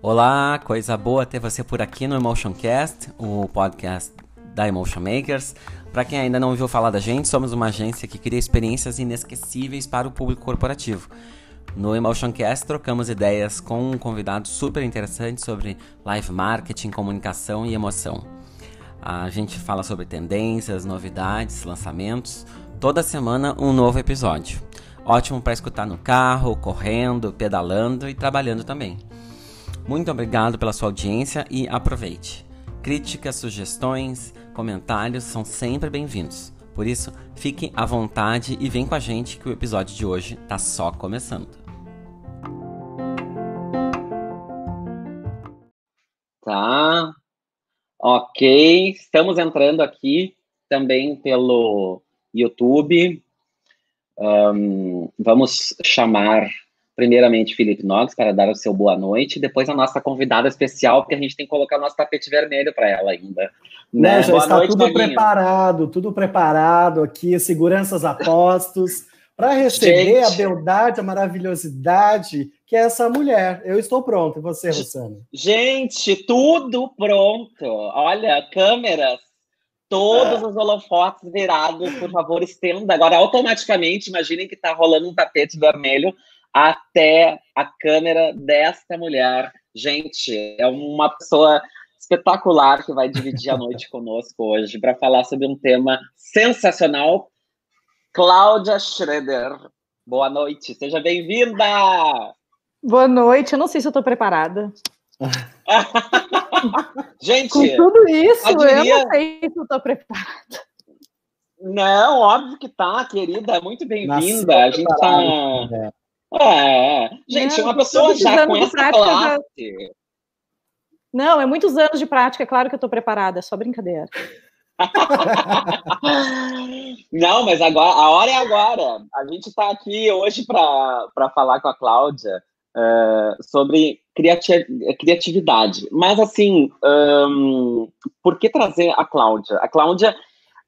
Olá, coisa boa ter você por aqui no Emotioncast, o podcast da Emotion Makers. Para quem ainda não ouviu falar da gente, somos uma agência que cria experiências inesquecíveis para o público corporativo. No Emotioncast trocamos ideias com um convidado super interessante sobre live marketing, comunicação e emoção. A gente fala sobre tendências, novidades, lançamentos. Toda semana um novo episódio. Ótimo para escutar no carro, correndo, pedalando e trabalhando também. Muito obrigado pela sua audiência e aproveite. Críticas, sugestões, comentários são sempre bem-vindos. Por isso, fique à vontade e vem com a gente que o episódio de hoje está só começando. Tá. Ok, estamos entrando aqui também pelo YouTube. Um, vamos chamar primeiramente Felipe Knox para dar o seu boa noite, depois a nossa convidada especial, porque a gente tem que colocar o nosso tapete vermelho para ela ainda. Né? Já boa está noite, tudo preparado, tudo preparado aqui, seguranças a postos, para receber gente, a beldade, a maravilhosidade que é essa mulher. Eu estou pronto, e você, Rosana? Gente, tudo pronto. Olha, câmeras, todos os holofotes virados, por favor, estenda. Agora, automaticamente, imaginem que está rolando um tapete vermelho até a câmera desta mulher. Gente, é uma pessoa espetacular que vai dividir a noite conosco hoje para falar sobre um tema sensacional. Cláudia Schroeder. Boa noite, seja bem-vinda! Boa noite, eu não sei se eu estou preparada. Gente, com tudo isso, diria... eu não sei se eu estou preparada. Não, óbvio que tá, querida, muito bem-vinda. A gente tá. Né? É, gente, uma pessoa já com essa classe. Não, é muitos anos de prática, é claro que eu estou preparada, é só brincadeira. Não, mas agora a hora é agora. A gente está aqui hoje para falar com a Cláudia uh, sobre criati criatividade. Mas assim, um, por que trazer a Cláudia? A Cláudia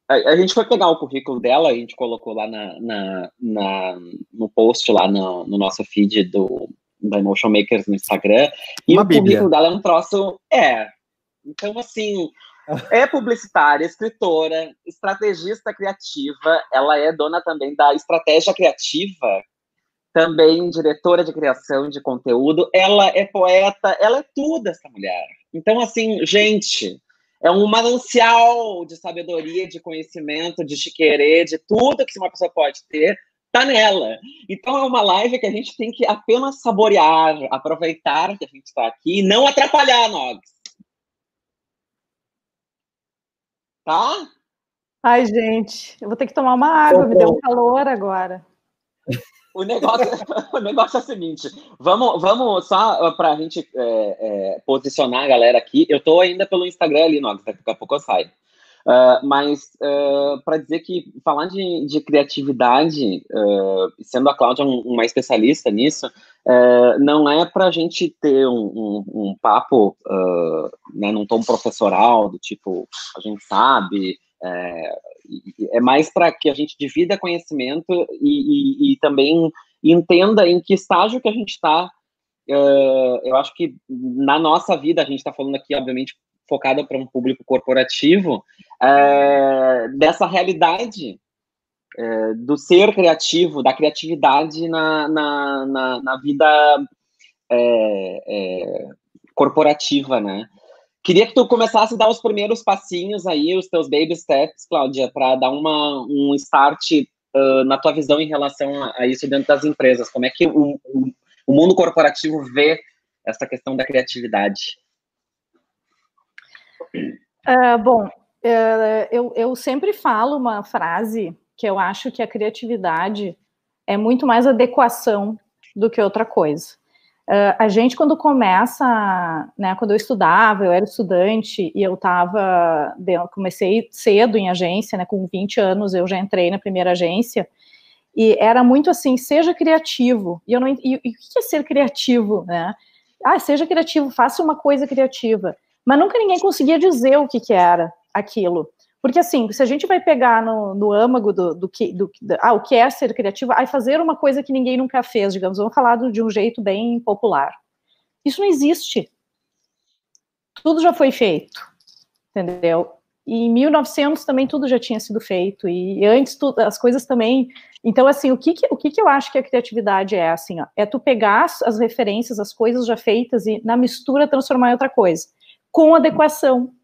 a, gente foi pegar o currículo dela, a gente colocou lá na, na, na no post, lá no, no, nosso feed do, da Emotion Makers no Instagram, e Uma o Bíblia. currículo dela é um troço. É. Então, assim, é publicitária, escritora, estrategista criativa, ela é dona também da estratégia criativa, também diretora de criação de conteúdo, ela é poeta, ela é tudo essa mulher. Então, assim, gente, é um manancial de sabedoria, de conhecimento, de chiquerê, de tudo que uma pessoa pode ter, tá nela. Então é uma live que a gente tem que apenas saborear, aproveitar que a gente está aqui e não atrapalhar, Nogs. Tá? Ai, gente, eu vou ter que tomar uma água, me deu um calor agora. O negócio, o negócio é o seguinte: vamos, vamos só para a gente é, é, posicionar a galera aqui. Eu estou ainda pelo Instagram ali, Nox, daqui a pouco eu saio. Uh, mas uh, para dizer que falar de, de criatividade, uh, sendo a Cláudia um, uma especialista nisso, não é para a gente ter um, um, um papo né, num tom professoral, do tipo, a gente sabe, é, mais para que a gente divida conhecimento e, e, e, também entenda em que estágio que a gente está. Uh, eu acho que na nossa vida, a gente está falando aqui, obviamente, focada para um público corporativo, uh, dessa realidade uh, do ser criativo, da criatividade na, na, na, na vida corporativa, né? Queria que tu começasse a dar os primeiros passinhos aí, os teus baby steps, Cláudia, para dar uma, um start uh, na tua visão em relação a, a, isso dentro das empresas. Como é que o, o, o mundo corporativo vê essa questão da criatividade? Uh, bom, uh, eu, eu sempre falo uma frase que eu acho que a criatividade é muito mais adequação do que outra coisa. Uh, a gente, quando começa, né, quando eu estudava, eu era estudante e eu estava, comecei cedo em agência, né, com 20 anos eu já entrei na primeira agência, e era muito assim, seja criativo, e eu não, e, e o que é ser criativo, né? Ah, seja criativo, faça uma coisa criativa, mas nunca ninguém conseguia dizer o que, que era aquilo, Porque, assim, se a gente vai pegar no, no âmago do, do que, do, do, ah, o que é ser criativo, aí fazer uma coisa que ninguém nunca fez, digamos, vamos falar de um jeito bem popular. Isso não existe. Tudo já foi feito, entendeu? E em 1900 também tudo já tinha sido feito, e antes tu, as coisas também. Então, assim, o que, que o que, que eu acho que a criatividade é, assim, ó, é tu pegar as, as referências, as coisas já feitas e na mistura transformar em outra coisa, com adequação.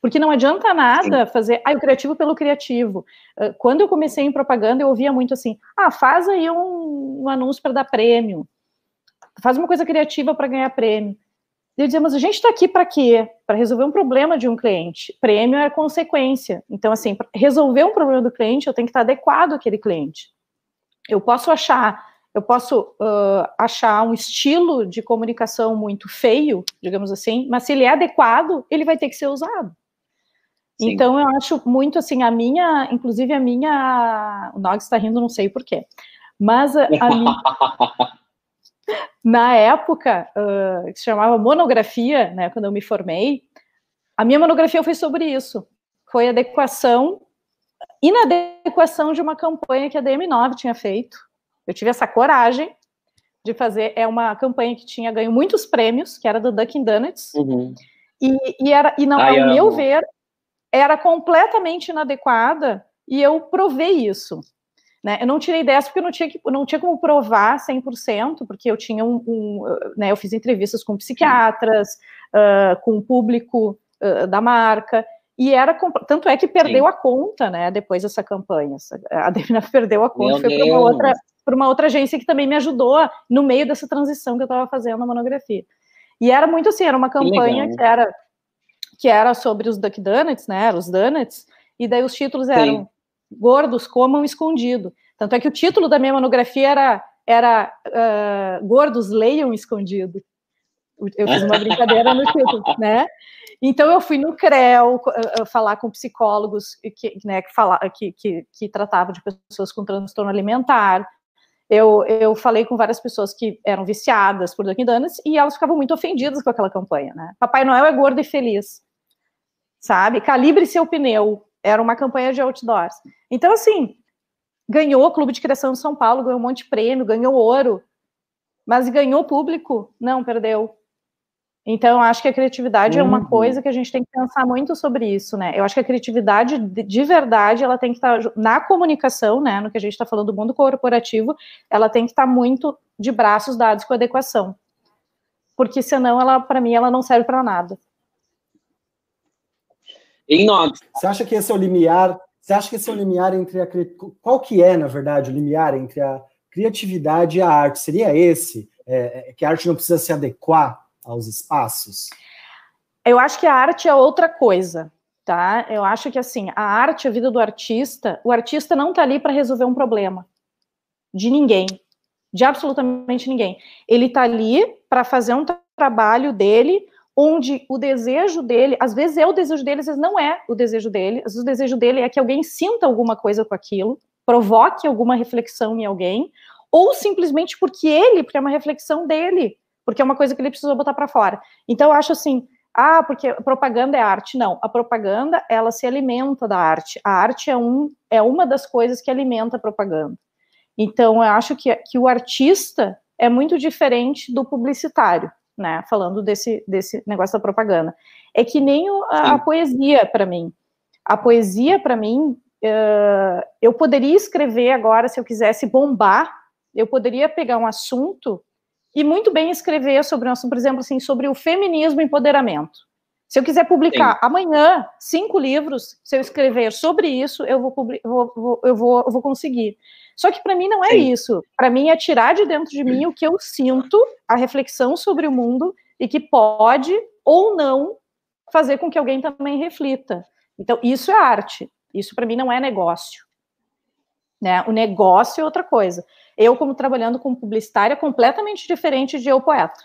Porque não adianta nada Sim. fazer, ah, o criativo pelo criativo. Ah, quando eu comecei em propaganda, eu ouvia muito assim, ah, faz aí um, um anúncio para dar prêmio, faz uma coisa criativa para ganhar prêmio. Eu dizia, mas a gente está aqui para quê? Para resolver um problema de um cliente. Prêmio é consequência. Então, assim, para resolver um problema do cliente, eu tenho que estar adequado àquele cliente. Eu posso achar, eu posso uh, achar um estilo de comunicação muito feio, digamos assim, mas se ele é adequado, ele vai ter que ser usado. Sim. Então, eu acho muito assim, a minha, inclusive a minha. O Nog está rindo, não sei porquê. Mas a, a minha. na época, uh, que se chamava monografia, né, quando eu me formei, a minha monografia foi sobre isso. Foi adequação, inadequação de uma campanha que a DM9 tinha feito. Eu tive essa coragem de fazer, é uma campanha que tinha ganho muitos prêmios, que era do Dunkin' Donuts, uhum. e, e, era, e não, Ai, ao amo. meu ver, era completamente inadequada, e eu provei isso. Né? Eu não tirei 10 porque eu não tinha, que, não tinha como provar 100%, porque eu tinha um, um né, eu fiz entrevistas com psiquiatras, uh, com o público uh, da marca, e era, tanto é que perdeu Sim. a conta, né, depois dessa campanha, a Devina perdeu a conta, Meu foi para uma outra uma outra agência que também me ajudou no meio dessa transição que eu estava fazendo na monografia. E era muito assim, era uma campanha que, que era que era sobre os Duck Donuts, né, os donuts, e daí os títulos eram Sim gordos comam escondido. Tanto é que o título da minha monografia era, era uh, Gordos leiam escondido. Eu fiz uma brincadeira no título, né? Então eu fui no CREL uh, falar com psicólogos que, né, que, fala, que, que, que tratavam de pessoas com transtorno alimentar. Eu, eu falei com várias pessoas que eram viciadas por Dunkin' Donuts e elas ficavam muito ofendidas com aquela campanha, né? Papai Noel é gordo e feliz, sabe? Calibre seu pneu, era uma campanha de outdoors. Então, assim, ganhou o Clube de Criação de São Paulo, ganhou um monte de prêmio, ganhou ouro, mas ganhou público? Não, perdeu. Então, eu acho que a criatividade uhum. é uma uhum. coisa que a gente tem que pensar muito sobre isso, né? Eu acho que a criatividade, de verdade, ela tem que estar na comunicação, né? No que a gente está falando do mundo corporativo, ela tem que estar muito de braços dados com adequação. Porque senão, ela, para mim, ela não serve para nada. Em nós. Você acha que esse é o limiar? Você acha que esse é o limiar entre a qual que é, na verdade, o limiar entre a criatividade e a arte? Seria esse? É, é, que a arte não precisa se adequar aos espaços? Eu acho que a arte é outra coisa, tá? Eu acho que assim, a arte, a vida do artista, o artista não tá ali para resolver um problema de ninguém, de absolutamente ninguém. Ele tá ali para fazer um trabalho dele onde o desejo dele, às vezes é o desejo dele, às vezes não é o desejo dele, às vezes o desejo dele é que alguém sinta alguma coisa com aquilo, provoque alguma reflexão em alguém, ou simplesmente porque ele, porque é uma reflexão dele, porque é uma coisa que ele precisou botar para fora. Então eu acho assim, ah, porque propaganda é arte. Não, a propaganda, ela se alimenta da arte. A arte é, um, é uma das coisas que alimenta a propaganda. Então, eu acho que, que o artista é muito diferente do publicitário né? Falando desse, desse negócio da propaganda. É que nem o, a, a, poesia para mim. A poesia, para mim, uh, eu poderia escrever agora, se eu quisesse bombar, eu poderia pegar um assunto e muito bem escrever sobre um assunto, por exemplo, assim, sobre o feminismo e empoderamento. Se eu quiser publicar Sim. amanhã cinco livros, se eu escrever sobre isso, eu vou, vou, vou, eu vou, eu vou conseguir. Só que para mim não é Sim. isso. Para mim é tirar de dentro de mim o que eu sinto, a reflexão sobre o mundo e que pode ou não fazer com que alguém também reflita. Então, isso é arte. Isso para mim não é negócio. Né? O negócio é outra coisa. Eu, como trabalhando com publicitária, é completamente diferente de eu poeta.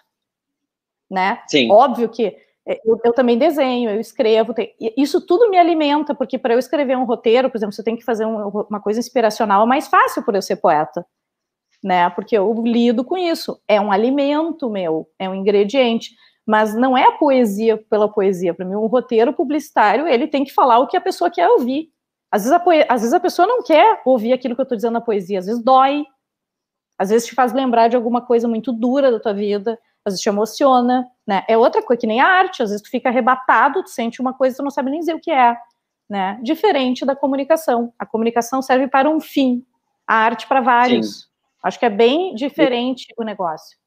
Né? Sim. Óbvio que eu, eu, também desenho, eu escrevo, tem, isso tudo me alimenta, porque para eu escrever um roteiro, por exemplo, se eu tenho que fazer um, uma coisa inspiracional, é mais fácil por eu ser poeta, né? Porque eu lido com isso, é um alimento meu, é um ingrediente. Mas não é a poesia pela poesia. Para mim, um roteiro publicitário, ele tem que falar o que a pessoa quer ouvir. Às vezes a, às vezes a pessoa não quer ouvir aquilo que eu estou dizendo na poesia, às vezes dói, às vezes te faz lembrar de alguma coisa muito dura da tua vida, às vezes te emociona, né? É outra coisa, que nem a arte, às vezes tu fica arrebatado, tu sente uma coisa e tu não sabe nem dizer o que é, né? Diferente da comunicação. A comunicação serve para um fim, a arte para vários. Sim. Acho que é bem diferente o negócio.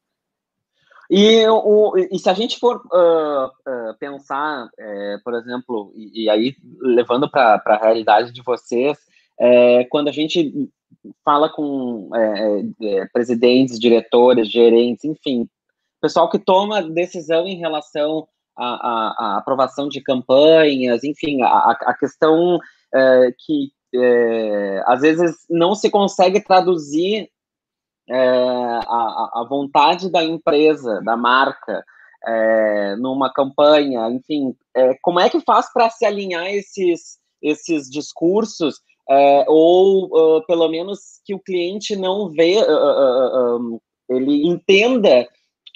E, o, e se a gente for uh, uh, pensar, é, por exemplo, e, e aí levando para a realidade de vocês, é, quando a gente fala com é, presidentes, diretores, gerentes, enfim, pessoal que toma decisão em relação à, à aprovação de campanhas, enfim, a, a questão é, que é, às vezes não se consegue traduzir é, a, a, vontade da empresa, da marca, é, numa campanha, enfim, é, como é que faz para se alinhar esses, esses discursos, é, ou uh, pelo menos que o cliente não vê, uh, uh, ele entenda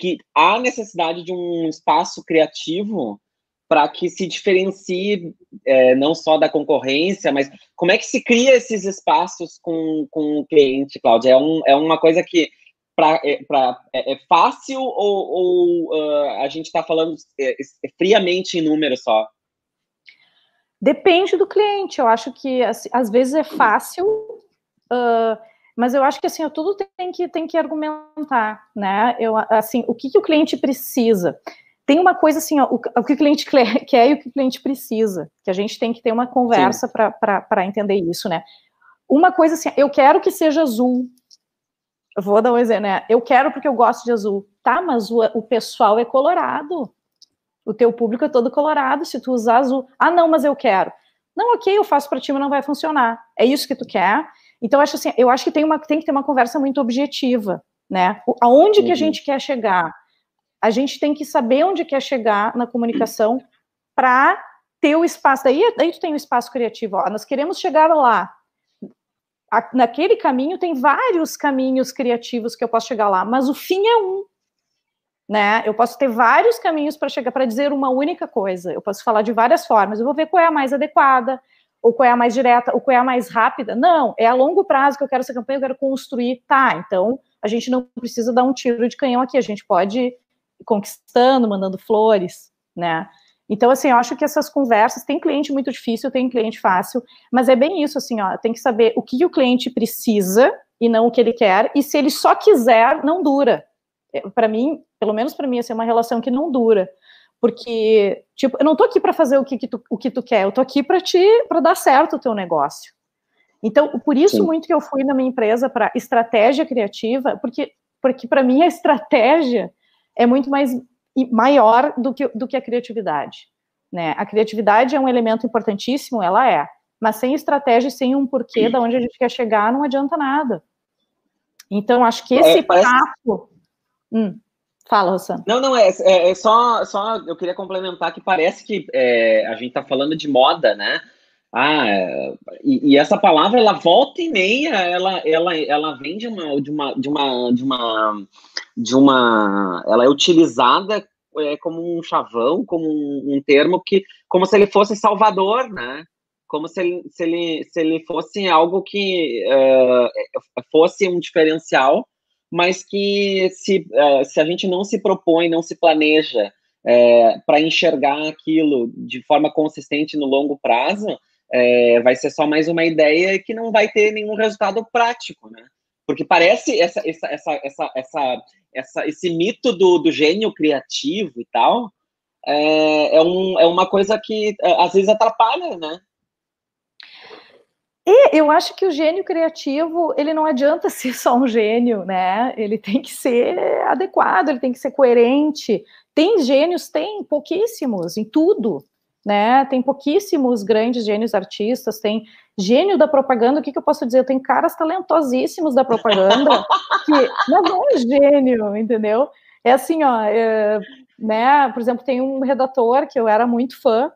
que há necessidade de um espaço criativo para que se diferencie é, não só da concorrência, mas como é que se cria esses espaços com, com o cliente, Cláudia? É, um, é uma coisa que pra, é, pra, é, é fácil ou, ou uh, a gente está falando é, é, friamente em número só? Depende do cliente. Eu acho que assim, às vezes é fácil, uh, mas eu acho que assim tudo tem que tem que argumentar, né? Eu assim o que, que o cliente precisa tem uma coisa assim, ó, o, o, que o cliente quer e o que o cliente precisa, que a gente tem que ter uma conversa para entender isso, né? Uma coisa assim, eu quero que seja azul. Eu vou dar um exemplo, né? Eu quero porque eu gosto de azul. Tá, mas o, o pessoal é colorado. O teu público é todo colorado. Se tu usar azul, ah, não, mas eu quero. Não, ok, eu faço para ti, mas não vai funcionar. É isso que tu quer? Então, acho assim, eu acho que tem, uma, tem que ter uma conversa muito objetiva, né? Aonde uhum. que a uhum. gente quer chegar? a gente tem que saber onde quer chegar na comunicação para ter o espaço. Daí, daí tu tem o espaço criativo. Ó, nós queremos chegar lá. A, naquele caminho tem vários caminhos criativos que eu posso chegar lá, mas o fim é um. Né? Eu posso ter vários caminhos para chegar para dizer uma única coisa. Eu posso falar de várias formas. Eu vou ver qual é a mais adequada, ou qual é a mais direta, ou qual é a mais rápida. Não, é a longo prazo que eu quero essa campanha, eu quero construir. Tá, então a gente não precisa dar um tiro de canhão aqui, a gente pode conquistando, mandando flores, né? Então, assim, eu acho que essas conversas, tem cliente muito difícil, tem cliente fácil, mas é bem isso, assim, ó, tem que saber o que o cliente precisa e não o que ele quer, e se ele só quiser, não dura. É, para mim, pelo menos para mim, assim, é uma relação que não dura, porque, tipo, eu não tô aqui para fazer o que, que, tu, o que tu quer, eu tô aqui para te, para dar certo o teu negócio. Então, por isso Sim. muito que eu fui na minha empresa para estratégia criativa, porque, porque para mim a estratégia é muito mais maior do que, do que a criatividade. Né? A criatividade é um elemento importantíssimo, ela é, mas sem estratégia, sem um porquê de onde a gente quer chegar, não adianta nada. Então, acho que esse é, parece... papo. Hum, fala, Rosana. Não, não, é, é, é, só, só. Eu queria complementar que parece que é, a gente está falando de moda, né? Ah, e, e, essa palavra, ela volta e meia, ela, ela, ela vem de uma, de uma, de uma, de uma, de uma, ela é utilizada é, como um chavão, como um, um, termo que, como se ele fosse salvador, né? Como se ele, se ele, se ele fosse algo que uh, fosse um diferencial, mas que se, uh, se a gente não se propõe, não se planeja é, para enxergar aquilo de forma consistente no longo prazo, é, vai ser só mais uma ideia que não vai ter nenhum resultado prático, né? Porque parece essa, essa, essa, essa, essa, essa esse mito do, do gênio criativo e tal é, é, um, é uma coisa que é, às vezes atrapalha, né? E eu acho que o gênio criativo, ele não adianta ser só um gênio, né? Ele tem que ser adequado, ele tem que ser coerente. Tem gênios, tem pouquíssimos em tudo, né? Tem pouquíssimos grandes gênios artistas, tem gênio da propaganda, o que, que eu posso dizer? Tem caras talentosíssimos da propaganda que não é gênio, entendeu? É assim, ó, é, né? Por exemplo, tem um redator que eu era muito fã,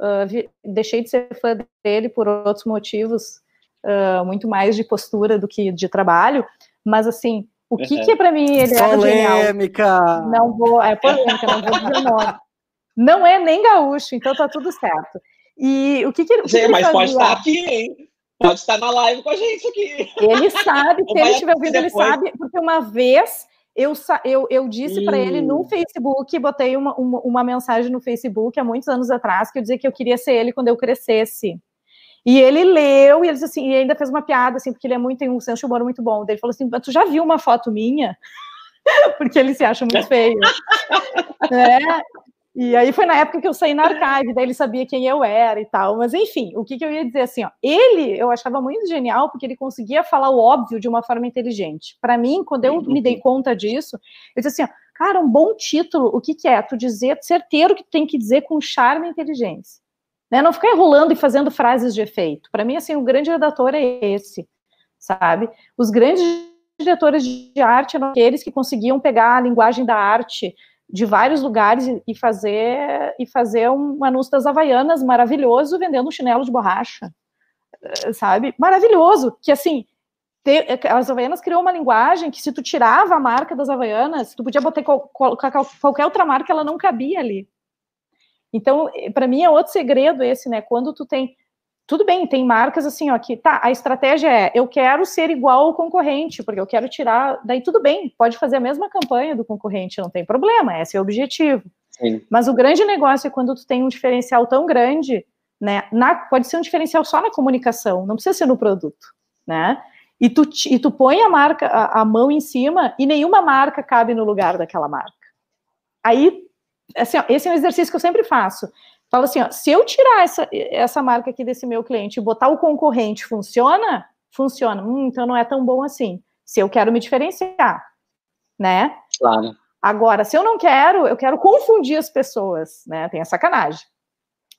uh, vi, deixei de ser fã dele por outros motivos, uh, muito mais de postura do que de trabalho, mas assim, O que que para mim ele era genial? Polêmica! Não vou, é polêmica, não vou dizer nome. Não é nem gaúcho, então tá tudo certo. E o que que, o que, mas pode estar aqui, hein? Pode estar na live com a gente aqui. Ele sabe, se ele estiver ouvindo, ele sabe, porque uma vez eu, eu, eu disse para ele no Facebook, botei uma, uma, uma, mensagem no Facebook há muitos anos atrás, que eu dizia que eu queria ser ele quando eu crescesse. E ele leu e ele disse assim, e ainda fez uma piada, assim, porque ele é muito, tem um senso de humor muito bom. Ele falou assim: tu já viu uma foto minha? porque ele se acha muito feio. é, e aí foi na época que eu saí na archive, daí ele sabia quem eu era e tal. Mas enfim, o que, que eu ia dizer assim, ó, ele eu achava muito genial porque ele conseguia falar o óbvio de uma forma inteligente. Para mim, quando eu me dei conta disso, eu disse assim, ó, cara, um bom título, o que, que é? Tu dizer certeiro que tu tem que dizer com charme e inteligência. Né? Não ficar enrolando e fazendo frases de efeito. Para mim, assim, o grande redator é esse, sabe? Os grandes diretores de arte eram aqueles que conseguiam pegar a linguagem da arte de vários lugares e fazer e fazer um anúncio das Havaianas maravilhoso vendendo um chinelo de borracha, eh, sabe? Maravilhoso, que assim, ter, as Havaianas criou uma linguagem que se tu tirava a marca das Havaianas, tu podia botar colocar qualquer outra marca, ela não cabia ali. Então, eh, para mim é outro segredo esse, né? Quando tu tem tudo bem, tem marcas assim, ó, que tá, a estratégia é eu quero ser igual ao concorrente, porque eu quero tirar. Daí tudo bem, pode fazer a mesma campanha do concorrente, não tem problema, esse é o objetivo. Sim. Mas o grande negócio é quando tu tem um diferencial tão grande, né? Na, pode ser um diferencial só na comunicação, não precisa ser no produto, né? E tu, e tu põe a marca, a, a mão em cima, e nenhuma marca cabe no lugar daquela marca. Aí, assim, ó, esse é um exercício que eu sempre faço. Fala assim, ó, se eu tirar essa, essa marca aqui desse meu cliente e botar o concorrente, funciona? Funciona. Hum, então não é tão bom assim. Se eu quero me diferenciar, né? Claro. Agora, se eu não quero, eu quero confundir as pessoas, né? Tem a sacanagem,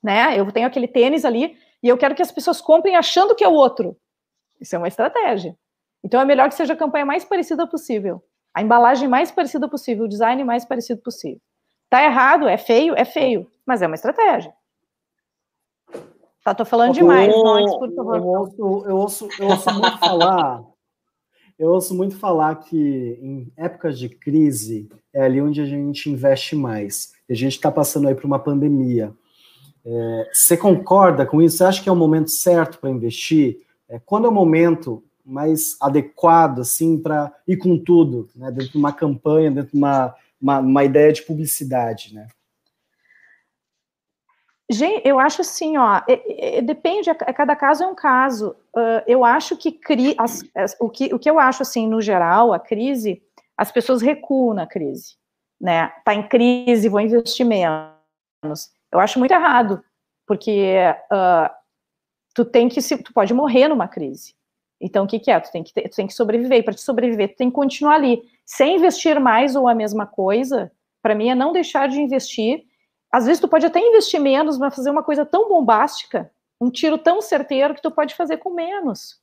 né? Eu tenho aquele tênis ali e eu quero que as pessoas comprem achando que é o outro. Isso é uma estratégia. Então é melhor que seja a campanha mais parecida possível, a embalagem mais parecida possível, o design mais parecido possível. Tá errado, é feio, é feio mas é uma estratégia. Tá, tô falando demais, eu, por favor. Eu ouço, eu ouço, eu ouço muito falar, eu ouço muito falar que em épocas de crise é ali onde a gente investe mais. E a gente está passando aí por uma pandemia. É, você concorda com isso? Você acha que é o momento certo para investir? É, quando é o momento mais adequado, assim, para ir com tudo, né? Dentro de uma campanha, dentro de uma, uma, uma ideia de publicidade, né? Gente, eu acho assim, ó, é, é, depende, cada caso é um caso. Uh, eu acho que cri, as, as, o, que, o que eu acho, assim, no geral, a crise, as pessoas recuam na crise, né? Tá em crise, vou investir menos. Eu acho muito errado, porque uh, tu tem que se, tu pode morrer numa crise. Então, o que, que é? Tu tem que, ter, tu tem que sobreviver, para te sobreviver, tu tem que continuar ali. Sem investir mais ou a mesma coisa, para mim é não deixar de investir às vezes tu pode até investir menos, mas fazer uma coisa tão bombástica, um tiro tão certeiro que tu pode fazer com menos.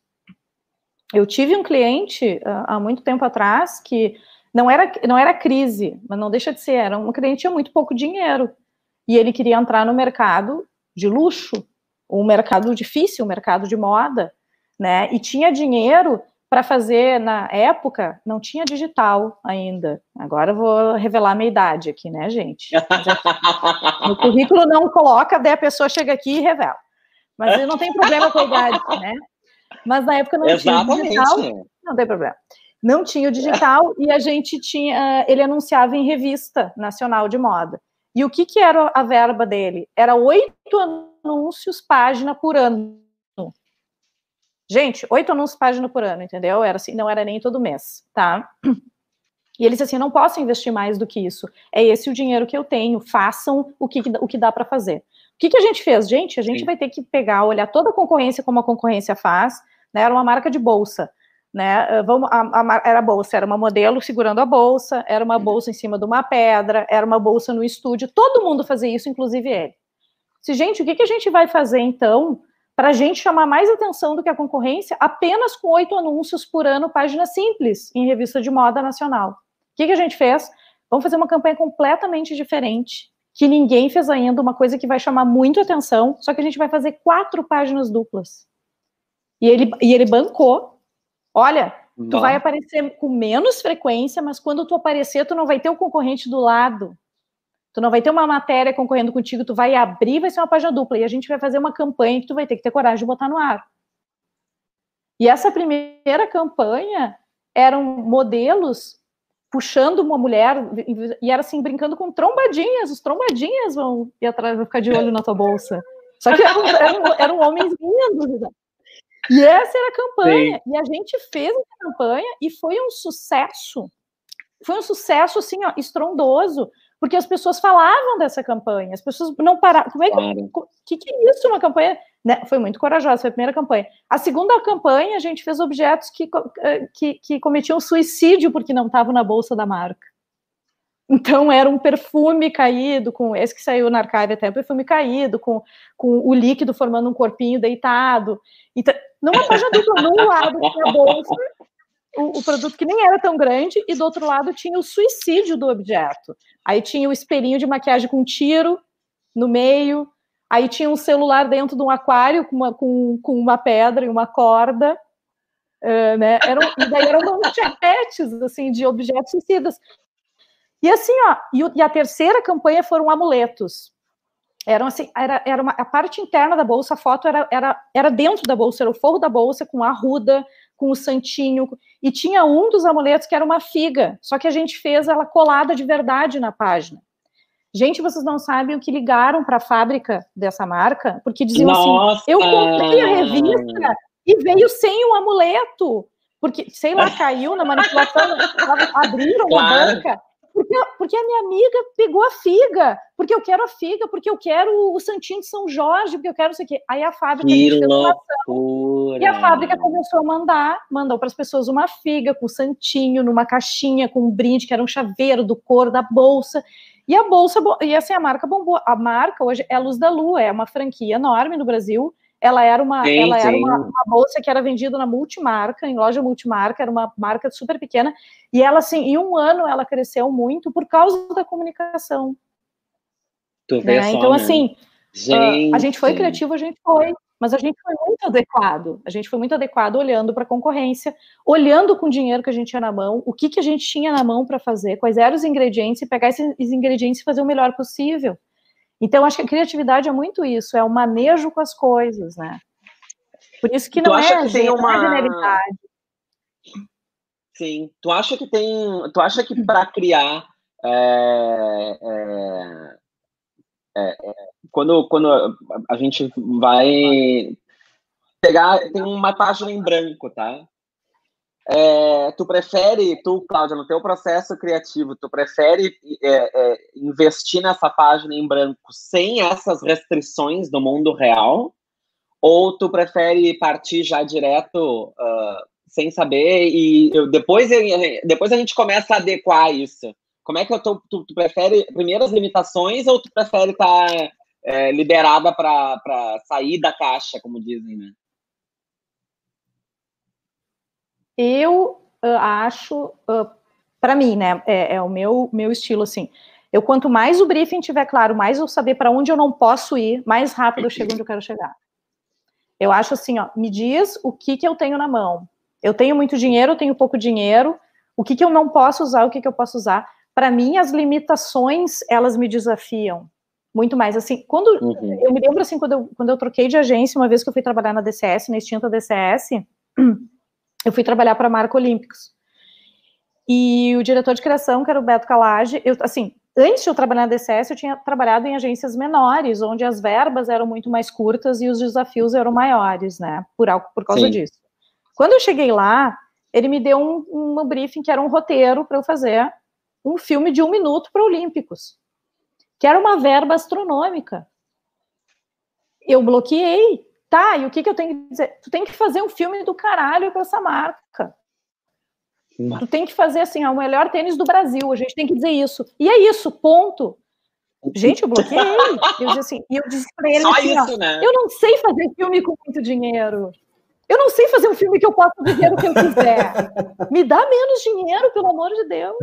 Eu tive um cliente uh, há muito tempo atrás que não era, não era crise, mas não deixa de ser, era um cliente tinha muito pouco dinheiro. E ele queria entrar no mercado de luxo, um mercado difícil, um mercado de moda, né? E tinha dinheiro para fazer na época não tinha digital ainda. Agora eu vou revelar a minha idade aqui, né, gente? no currículo não coloca, daí a pessoa chega aqui e revela. Mas não tem problema com a idade, né? Mas na época não Exatamente. tinha digital, não tem problema. Não tinha o digital e a gente tinha, ele anunciava em revista nacional de moda. E o que que era a verba dele? Era oito anúncios página por ano Gente, oito anúncios página por ano, entendeu? Era assim, não era nem todo mês, tá? E ele disse assim: não posso investir mais do que isso. É esse o dinheiro que eu tenho. Façam o que, o que dá para fazer. O que, que a gente fez? Gente, a gente Sim. vai ter que pegar, olhar toda a concorrência como a concorrência faz. Né? Era uma marca de bolsa. Né? Ah, vamos, a, a, era a bolsa, era uma modelo segurando a bolsa, era uma bolsa em cima de uma pedra, era uma bolsa no estúdio. Todo mundo fazia isso, inclusive ele. Se, gente, o que, que a gente vai fazer então? Para a gente chamar mais atenção do que a concorrência, apenas com oito anúncios por ano, página simples, em revista de moda nacional. O que, que a gente fez? Vamos fazer uma campanha completamente diferente, que ninguém fez ainda, uma coisa que vai chamar muito atenção, só que a gente vai fazer quatro páginas duplas. E ele, e ele bancou. Olha, Tu vai aparecer com menos frequência, mas quando tu aparecer, tu não vai ter o concorrente do lado. Tu não vai ter uma matéria concorrendo contigo, tu vai abrir, vai ser uma página dupla. E a gente vai fazer uma campanha que tu vai ter que ter coragem de botar no ar. E essa primeira campanha eram modelos puxando uma mulher e era assim, brincando com trombadinhas. Os trombadinhas vão ir atrás, vão ficar de olho na tua bolsa. Só que eram, eram, eram homens lindos. Né? E essa era a campanha. Sim. E a gente fez essa campanha e foi um sucesso. Foi um sucesso, assim, ó, estrondoso, porque as pessoas falavam dessa campanha, as pessoas não paravam. Como é que, claro. que, que é isso, uma campanha? Né? Foi muito corajosa, foi a primeira campanha. A segunda campanha, a gente fez objetos que, eh, que, que cometiam suicídio porque não estavam na bolsa da marca. Então era um perfume caído, com esse que saiu na Arcádia até, um perfume caído, com, com o líquido formando um corpinho deitado. Então, numa página dupla, num lado tinha a bolsa, o, o, produto que nem era tão grande, e do outro lado tinha o suicídio do objeto. Aí tinha o espelhinho de maquiagem com tiro no meio, aí tinha um celular dentro de um aquário com uma, com, com uma pedra e uma corda. Uh, né? Eram, e daí eram manchetes assim, de objetos suicidas. E assim, ó, e, e, a terceira campanha foram amuletos. Eram assim, era, era uma, a parte interna da bolsa, a foto era, era, era dentro da bolsa, era o forro da bolsa com a arruda, com o santinho, e tinha um dos amuletos que era uma figa, só que a gente fez ela colada de verdade na página. Gente, vocês não sabem o que ligaram para a fábrica dessa marca, porque diziam Nossa. assim: eu comprei a revista e veio sem o um amuleto, porque, sei lá, caiu na manipulação, abriram claro. a banca porque, porque a minha amiga pegou a figa, porque eu quero a figa, porque eu quero o Santinho de São Jorge, porque eu quero isso aqui. Aí a fábrica que e a fábrica começou a mandar, mandou para as pessoas uma figa com o Santinho numa caixinha com um brinde que era um chaveiro do cor da bolsa. E a bolsa, e assim a marca bombou. A marca hoje é a Luz da Lua, é uma franquia enorme no Brasil ela era uma, sim, ela sim. era uma, uma, bolsa que era vendida na multimarca, em loja multimarca, era uma marca super pequena, e ela, assim, em um ano ela cresceu muito por causa da comunicação. Tu vê né? só, então, né? assim, gente. A gente foi criativo, a gente foi, mas a gente foi muito adequado. A gente foi muito adequado olhando para a concorrência, olhando com o dinheiro que a gente tinha na mão, o que, que a gente tinha na mão para fazer, quais eram os ingredientes, e pegar esses ingredientes e fazer o melhor possível. Então, acho que a criatividade é muito isso, é o manejo com as coisas, né? Por isso que não tu acha é, que tem uma generalidade. Sim. Tu acha que tem. Tu acha que para criar. É, é, é, é, quando, quando a gente vai pegar. Tem uma página em branco, tá? É, tu prefere, tu, Cláudia, no teu processo criativo, tu prefere é, é, investir nessa página em branco sem essas restrições do mundo real? Ou tu prefere partir já direto uh, sem saber e eu, depois, depois a gente começa a adequar isso? Como é que eu tô, tu, tu prefere primeiras limitações ou tu prefere estar tá, é, liberada para sair da caixa, como dizem, né? Eu uh, acho, uh, para mim, né, é, é, o meu, meu estilo, assim, eu quanto mais o briefing tiver claro, mais eu saber para onde eu não posso ir, mais rápido eu chego onde eu quero chegar. Eu acho assim, ó, me diz o que que eu tenho na mão. Eu tenho muito dinheiro, eu tenho pouco dinheiro, o que que eu não posso usar, o que que eu posso usar. Para mim, as limitações, elas me desafiam muito mais. Assim, quando uhum. eu me lembro assim, quando eu, quando eu troquei de agência, uma vez que eu fui trabalhar na DCS, na extinta DCS, eu fui trabalhar para a marca Olímpicos. E o diretor de criação, que era o Beto Calage, eu, assim, antes de eu trabalhar na DCS, eu tinha trabalhado em agências menores, onde as verbas eram muito mais curtas e os desafios eram maiores, né, por, por causa Sim. disso. Quando eu cheguei lá, ele me deu um, um briefing que era um roteiro para eu fazer um filme de um minuto para Olímpicos, que era uma verba astronômica. Eu bloqueei, Tá, e o que, que eu tenho que dizer? Tu tem que fazer um filme do caralho com essa marca. Tu tem que fazer assim, ó, o melhor tênis do Brasil. A gente tem que dizer isso. E é isso, ponto. Gente, eu bloqueei. Eu disse assim, e eu disse pra ele assim, isso, ó, né? eu não sei fazer filme com muito dinheiro. Eu não sei fazer um filme que eu possa dizer o que eu quiser. Me dá menos dinheiro, pelo amor de Deus.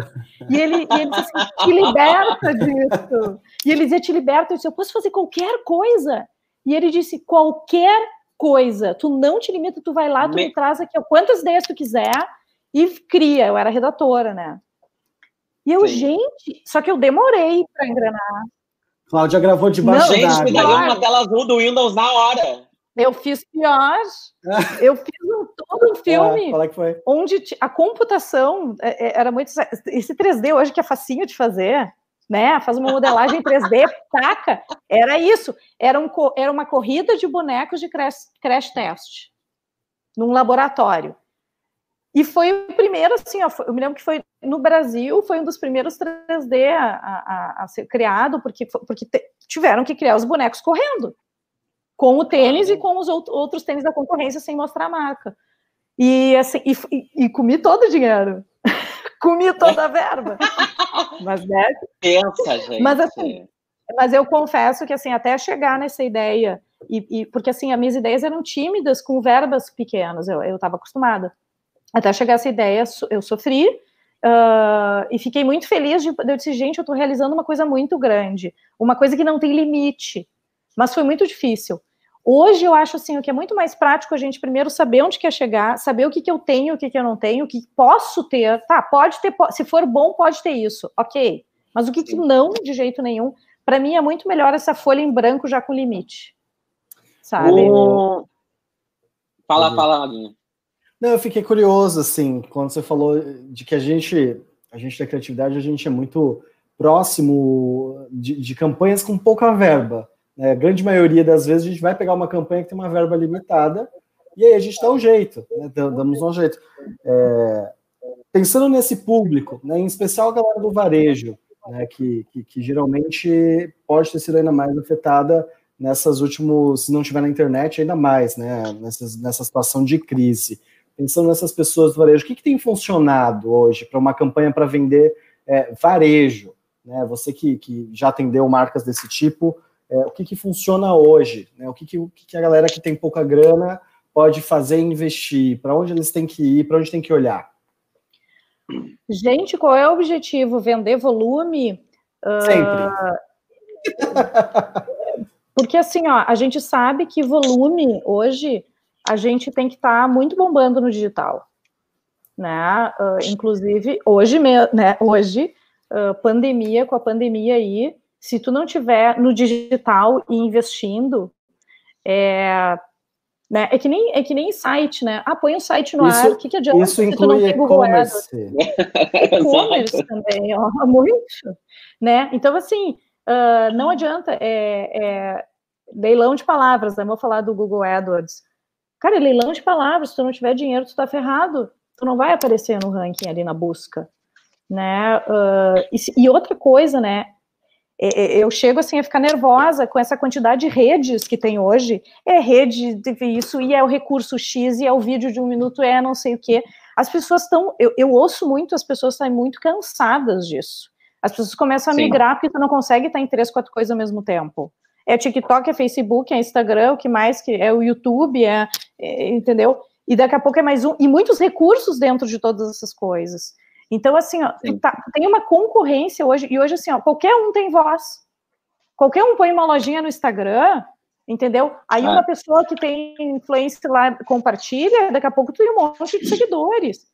E ele, e ele disse assim, te liberta disso. E ele dizia, te liberta. Eu disse, eu posso fazer qualquer coisa. E ele disse: qualquer coisa, tu não te limita, tu vai lá, tu me, me traz aqui quantas ideias tu quiser, e cria, eu era redatora, né? E eu, Sim. gente, só que eu demorei para engrenar. Cláudia gravou debaixo da Gente, me daria uma tela azul do Windows na hora. Eu fiz pior. eu fiz um, todo um filme é, que onde a computação é, é, era muito. Esse 3D hoje que é facinho de fazer, né? Faz uma modelagem 3D, taca. Era isso. Era, um, era uma corrida de bonecos de crash, crash test num laboratório. E foi o primeiro, assim, ó, eu me lembro que foi no Brasil, foi um dos primeiros 3D a, a, a ser criado, porque, porque tiveram que criar os bonecos correndo, com o tênis e com os outros tênis da concorrência sem mostrar a marca. E, assim, e, e, e comi todo o dinheiro. Comi toda a verba. Mas, né? Pensa, gente. Mas, assim, mas eu confesso que, assim, até chegar nessa ideia, e, e porque, assim, as minhas ideias eram tímidas, com verbas pequenas, eu estava acostumada. Até chegar essa ideia, eu sofri uh, e fiquei muito feliz de, eu disse, gente, eu estou realizando uma coisa muito grande, uma coisa que não tem limite, mas foi muito difícil. Hoje eu acho assim, o que é muito mais prático a gente primeiro saber onde quer chegar, saber o que, que eu tenho, o que, que eu não tenho, o que posso ter. Tá, pode ter, se for bom, pode ter isso, ok. Mas o que, que não, de jeito nenhum, para mim é muito melhor essa folha em branco já com limite. Sabe? O... Fala, fala, Aguinha. Não, eu fiquei curioso, assim, quando você falou de que a gente, a gente da criatividade, a gente é muito próximo de, de campanhas com pouca verba. A grande maioria das vezes a gente vai pegar uma campanha que tem uma verba limitada e aí a gente dá um jeito, né? damos um jeito. É, pensando nesse público, né, em especial a galera do varejo, né, que, que, que, geralmente pode ter sido ainda mais afetada nessas últimas, se não tiver na internet, ainda mais, né, nessas, nessa situação de crise pensando nessas pessoas do varejo, o que, que tem funcionado hoje para uma campanha para vender é, varejo? Né? Você que, que já atendeu marcas desse tipo, é, o que, que funciona hoje? Né? O, que, que, o que a galera que tem pouca grana pode fazer e investir? Para onde eles têm que ir? Para onde tem que olhar? Gente, qual é o objetivo? Vender volume? Sempre. Uh... Porque assim, ó, a gente sabe que volume hoje a gente tem que estar tá muito bombando no digital, né? Uh, inclusive hoje, né? Hoje, uh, pandemia com a pandemia aí, se tu não tiver no digital e investindo, é, né? É que nem é que nem site, né? Ah, põe um site no isso, ar. O que, que adianta isso se tu não tem Google Ads? E-commerce também, ó, muito, né? Então assim, uh, não adianta. É, é, leilão de palavras, né? Vou falar do Google AdWords. Cara, leilão de palavras, se tu não tiver dinheiro, tu tá ferrado. Tu não vai aparecer no ranking ali na busca, né? Uh, e, e, outra coisa, né? Eu chego assim a ficar nervosa com essa quantidade de redes que tem hoje. É rede de isso, e é o recurso X, e é o vídeo de um minuto, é não sei o quê. As pessoas estão. Eu, eu ouço muito, as pessoas estão muito cansadas disso. As pessoas começam a Sim. migrar porque tu não consegue estar em três, quatro coisas ao mesmo tempo é TikTok, é Facebook, é Instagram, o que mais que é o YouTube, é, é, entendeu? E daqui a pouco é mais um e muitos recursos dentro de todas essas coisas. Então assim, ó, tá, tem uma concorrência hoje e hoje assim, ó, qualquer um tem voz. Qualquer um põe uma lojinha no Instagram, entendeu? Aí uma pessoa que tem influência lá compartilha, daqui a pouco tu tem um monte de seguidores.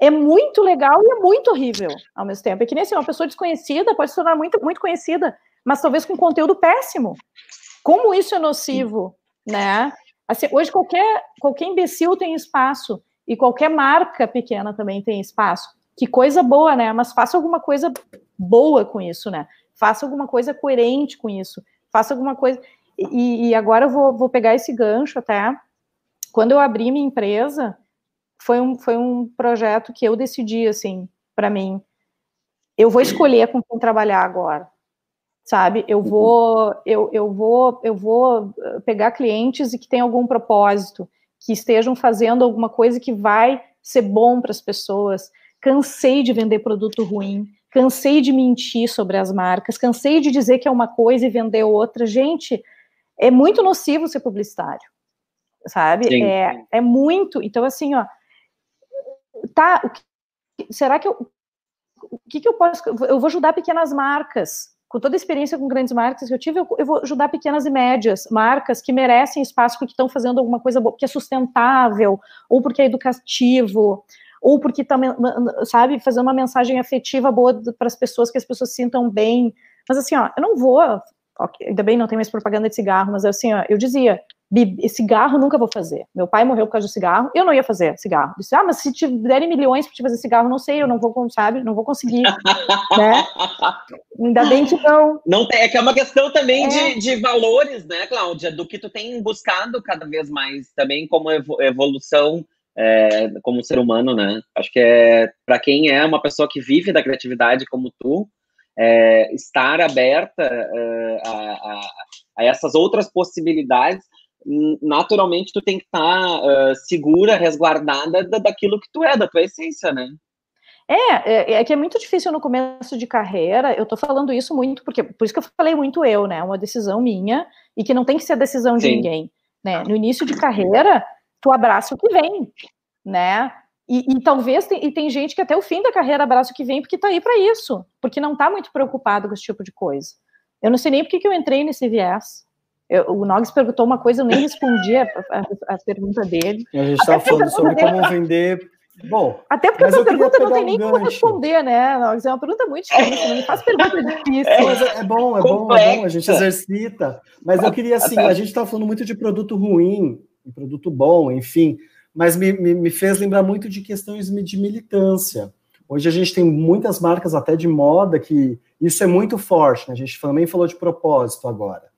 É muito legal e é muito horrível ao mesmo tempo. É que nem assim, uma pessoa desconhecida pode se tornar muito, muito conhecida mas talvez com conteúdo péssimo. Como isso é nocivo, né? Assim, hoje qualquer, qualquer imbecil tem espaço e qualquer marca pequena também tem espaço. Que coisa boa, né? Mas faça alguma coisa boa com isso, né? Faça alguma coisa coerente com isso. Faça alguma coisa. E, e agora eu vou, vou pegar esse gancho até. Quando eu abri minha empresa, foi um, foi um projeto que eu decidi, assim, para mim. Eu vou escolher com quem trabalhar agora sabe? Eu vou, eu, eu vou, eu vou eh, pegar clientes e que tem algum propósito, que estejam fazendo alguma coisa que vai ser bom para as pessoas. Cansei de vender produto ruim, cansei de mentir sobre as marcas, cansei de dizer que é uma coisa e vender outra. Gente, é muito nocivo ser publicitário, sabe? É, é muito. Então, assim, ó, tá. será que eu. O que, que eu posso. Eu vou ajudar pequenas marcas com toda a experiência com grandes marcas que eu tive, eu, eu, vou ajudar pequenas e médias marcas que merecem espaço porque estão fazendo alguma coisa boa, porque é sustentável, ou porque é educativo, ou porque está, sabe, fazer uma mensagem afetiva boa para as pessoas, que as pessoas se sintam bem. Mas assim, ó, eu não vou, ainda bem não tem mais propaganda de cigarro, mas assim, ó, eu dizia, cigarro nunca vou fazer. Meu pai morreu por causa do cigarro, eu não ia fazer cigarro. Disse, ah, mas se te derem milhões para te fazer cigarro, não sei, eu não vou, sabe, não vou conseguir, né? Ainda bem que não. Não é que é uma questão também é. de, de valores, né, Cláudia, do que tu tem buscado cada vez mais também como evolução é, como ser humano, né? Acho que é para quem é uma pessoa que vive da criatividade como tu, é, estar aberta é, a, a, a, essas outras possibilidades naturalmente tu tem que estar tá, uh, segura, resguardada daquilo que tu é, da tua essência, né? É, é, é, que é muito difícil no começo de carreira. Eu tô falando isso muito porque por isso que eu falei muito eu, né? Uma decisão minha e que não tem que ser decisão de Sim. ninguém, né? No início de carreira, tu abraça o que vem, né? E, e talvez tem, e tem gente que até o fim da carreira abraça o que vem porque tá aí para isso, porque não tá muito preocupado com esse tipo de coisa. Eu não sei nem porque que eu entrei nesse viés. Eu, o Nogs perguntou uma coisa, eu nem respondi a, a, a pergunta dele. A gente estava falando sobre dele, como vender. Bom, até porque essa pergunta não tem nem um como responder, né, Nogs? É uma pergunta muito difícil, não me faz pergunta difícil. É, é bom, é bom, é bom, a gente exercita. Mas eu queria, assim, a gente estava falando muito de produto ruim, produto bom, enfim, mas me, me, me fez lembrar muito de questões de militância. Hoje a gente tem muitas marcas até de moda que isso é muito forte, né? A gente também falou de propósito agora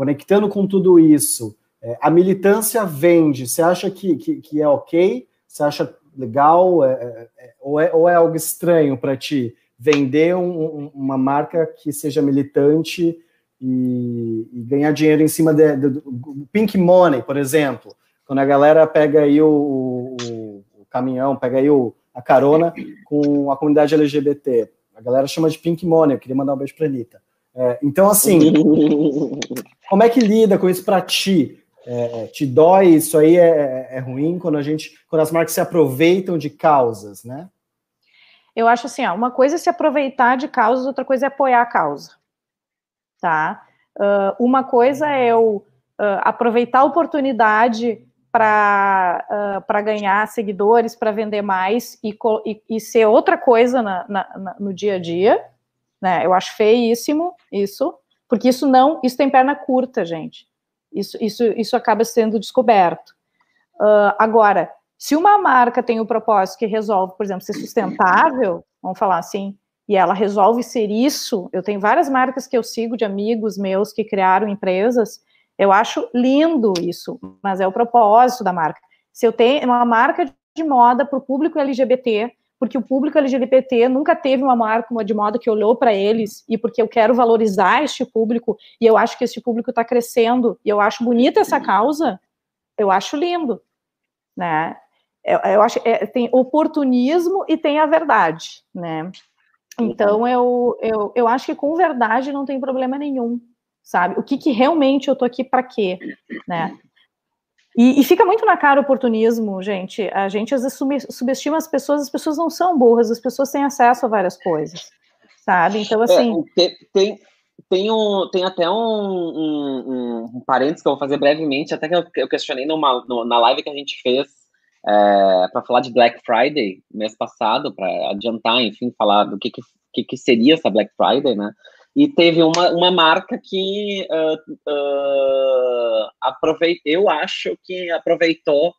conectando com tudo isso, é, a militância vende, você acha que, que, que, é ok? Você acha legal? É, é, é ou, é, ou é algo estranho para ti vender um, um, uma marca que seja militante e, e ganhar dinheiro em cima de, de, do Pink Money, por exemplo? Quando a galera pega aí o, o, o caminhão, pega aí o, a carona com a comunidade LGBT. A galera chama de Pink Money, eu queria mandar um beijo para a Anitta. É, então, assim, como é que lida com isso para ti? É, te dói? Isso aí é, é, é, ruim quando a gente, quando as marcas se aproveitam de causas, né? Eu acho assim, ó, uma coisa é se aproveitar de causas, outra coisa é apoiar a causa, tá? Uh, uma coisa é eu uh, aproveitar a oportunidade para uh, ganhar seguidores, para vender mais e, e, e, ser outra coisa na, na, na, no dia a dia, né? Eu acho feíssimo isso, porque isso não, isso tem perna curta, gente. Isso, isso, isso acaba sendo descoberto. Uh, agora, se uma marca tem o propósito que resolve, por exemplo, ser sustentável, vamos falar assim, e ela resolve ser isso, eu tenho várias marcas que eu sigo de amigos meus que criaram empresas, eu acho lindo isso, mas é o propósito da marca. Se eu tenho uma marca de moda para o público LGBT, porque o público LGBT nunca teve uma marca de moda que olhou para eles e porque eu quero valorizar este público e eu acho que este público está crescendo e eu acho bonita essa causa, eu acho lindo, né? Eu, eu acho é, tem oportunismo e tem a verdade, né? Então eu, eu, eu acho que com verdade não tem problema nenhum, sabe? O que, que realmente eu tô aqui para quê, né? E, e, fica muito na cara o oportunismo, gente. A gente às vezes subestima as pessoas, as pessoas não são burras, as pessoas têm acesso a várias coisas, sabe? Então, é, assim. É, tem, tem, um, tem até um, um, um parênteses que eu vou fazer brevemente, até que eu, eu questionei numa, na live que a gente fez é, para falar de Black Friday mês passado, para adiantar, enfim, falar do que, que, que seria essa Black Friday, né? E teve uma, uma marca que uh, uh, aproveit, eu acho que aproveitou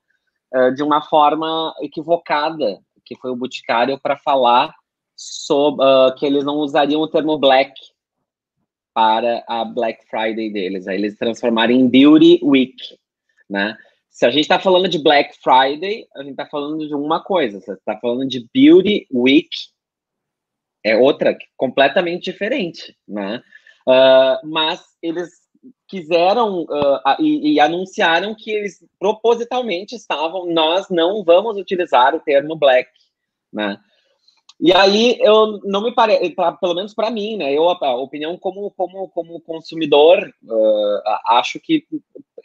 uh, de uma forma equivocada, que foi o Boticário, para falar sobre que eles não usariam o termo black para a Black Friday deles. Aí eles transformaram em Beauty Week, né? Se a gente está falando de Black Friday, a gente está falando de uma coisa. Você está falando de Beauty Week, é outra completamente diferente, né? Uh, mas eles quiseram uh, e, e, anunciaram que eles propositalmente estavam, nós não vamos utilizar o termo black, né? E aí eu não me parece, pelo menos para mim, né? Eu a opinião como como como consumidor uh, acho que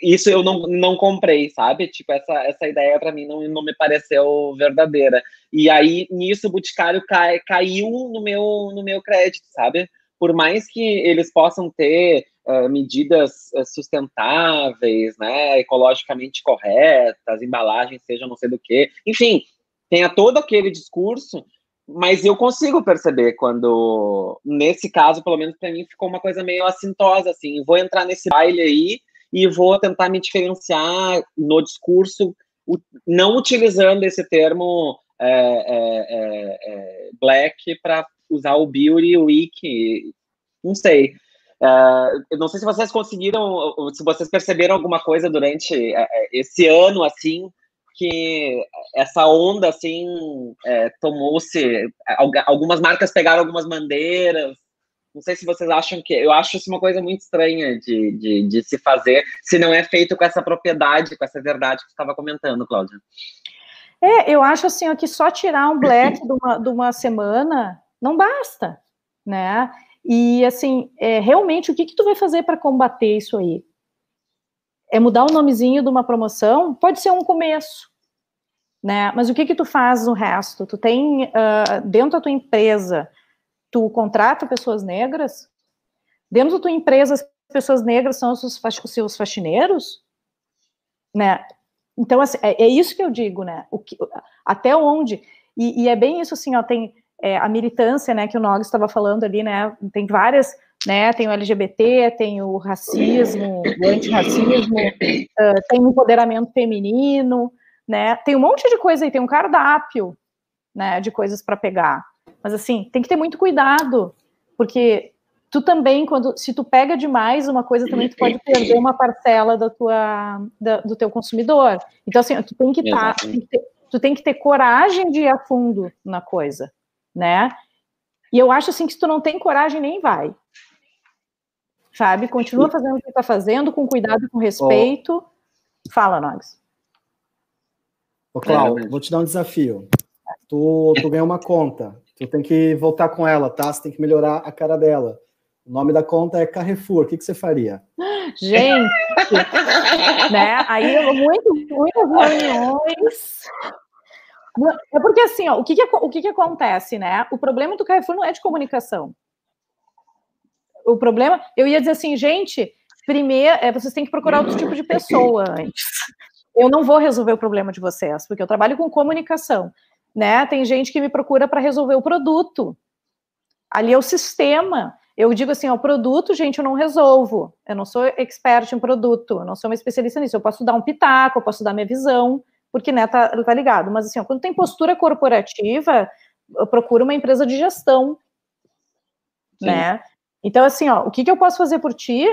isso eu não, não comprei, sabe? Tipo essa essa ideia para mim não, não me pareceu verdadeira. E aí nisso o Boticário cai, caiu no meu no meu crédito, sabe? Por mais que eles possam ter uh, medidas sustentáveis, né, ecologicamente corretas, embalagens seja não sei do que, enfim, tenha todo aquele discurso, mas eu consigo perceber quando, nesse caso, pelo menos para mim, ficou uma coisa meio assintosa, assim, vou entrar nesse baile aí e vou tentar me diferenciar no discurso, não utilizando esse termo é, é, é, é black para usar o beauty week, não sei. Uh, eu não sei se vocês conseguiram, se vocês perceberam alguma coisa durante uh, esse ano, assim, que essa onda, assim, uh, tomou-se. Algumas marcas pegaram algumas bandeiras. Não sei se vocês acham que. Eu acho isso uma coisa muito estranha de, de, de se fazer, se não é feito com essa propriedade, com essa verdade que você estava comentando, Cláudia. É, eu acho assim, ó, que só tirar um black de uma, de uma semana não basta, né? E assim, é, realmente, o que, que tu vai fazer para combater isso aí? É mudar o nomezinho de uma promoção? Pode ser um começo, né? Mas o que que tu faz no resto? Tu tem uh, dentro da tua empresa, tu contrata pessoas negras? Dentro da tua empresa, as pessoas negras são os seus faxineiros, né? Então, assim, é, é, isso que eu digo, né? O que, até onde? E, e, é bem isso, assim, ó, tem é, a militância, né, que o Nog estava falando ali, né, tem várias, né, tem o LGBT, tem o racismo, o antirracismo, uh, tem o empoderamento feminino, né, tem um monte de coisa aí, tem um cardápio, né, de coisas para pegar. Mas assim, tem que ter muito cuidado, porque tu também, quando se tu pega demais uma coisa, também tu pode perder uma parcela da tua, da, do teu consumidor. Então, assim, tu tem que estar, tá, tu tem que ter coragem de ir a fundo na coisa né? E eu acho assim que se tu não tem coragem, nem vai. Sabe? Continua fazendo o que está fazendo, com cuidado, com respeito. Oh. Fala, Nogs. Ô, Cláudio, vou te dar um desafio. Tu, tu ganhou uma conta. Tu tem que voltar com ela, tá? Você tem que melhorar a cara dela. O nome da conta é Carrefour. O que, que você faria? Gente, né? Aí, muito, muitas reuniões é porque assim, ó, o, que, que, o que, que acontece, né? O problema do Carrefour não é de comunicação. O problema, eu ia dizer assim, gente, primeiro, é, vocês têm que procurar outro tipo de pessoa antes. Eu não vou resolver o problema de vocês, porque eu trabalho com comunicação, né? Tem gente que me procura para resolver o produto. Ali é o sistema. Eu digo assim, o produto, gente, eu não resolvo. Eu não sou expert em produto, eu não sou uma especialista nisso. Eu posso dar um pitaco, eu posso dar minha visão, porque né, tá, tá ligado. Mas assim, ó, quando tem postura corporativa, procura uma empresa de gestão, Sim. né? Então, assim, ó, o que, que eu posso fazer por ti?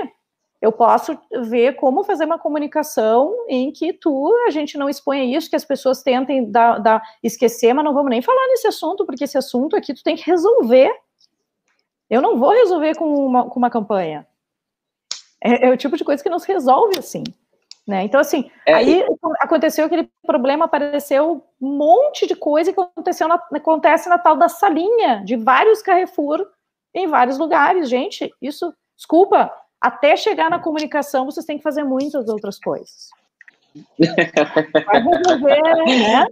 Eu posso ver como fazer uma comunicação em que tu, a gente não exponha isso, que as pessoas tentem dar, dar, esquecer, mas não vamos nem falar nesse assunto, porque esse assunto aqui tu tem que resolver. Eu não vou resolver com uma, com uma campanha. É, é o tipo de coisa que não se resolve assim. Né? Então, assim, é, aí aconteceu aquele problema, apareceu um monte de coisa que aconteceu na, acontece na tal da salinha de vários Carrefour em vários lugares. Gente, isso, desculpa, até chegar na comunicação vocês têm que fazer muitas outras coisas. Vai resolver, né?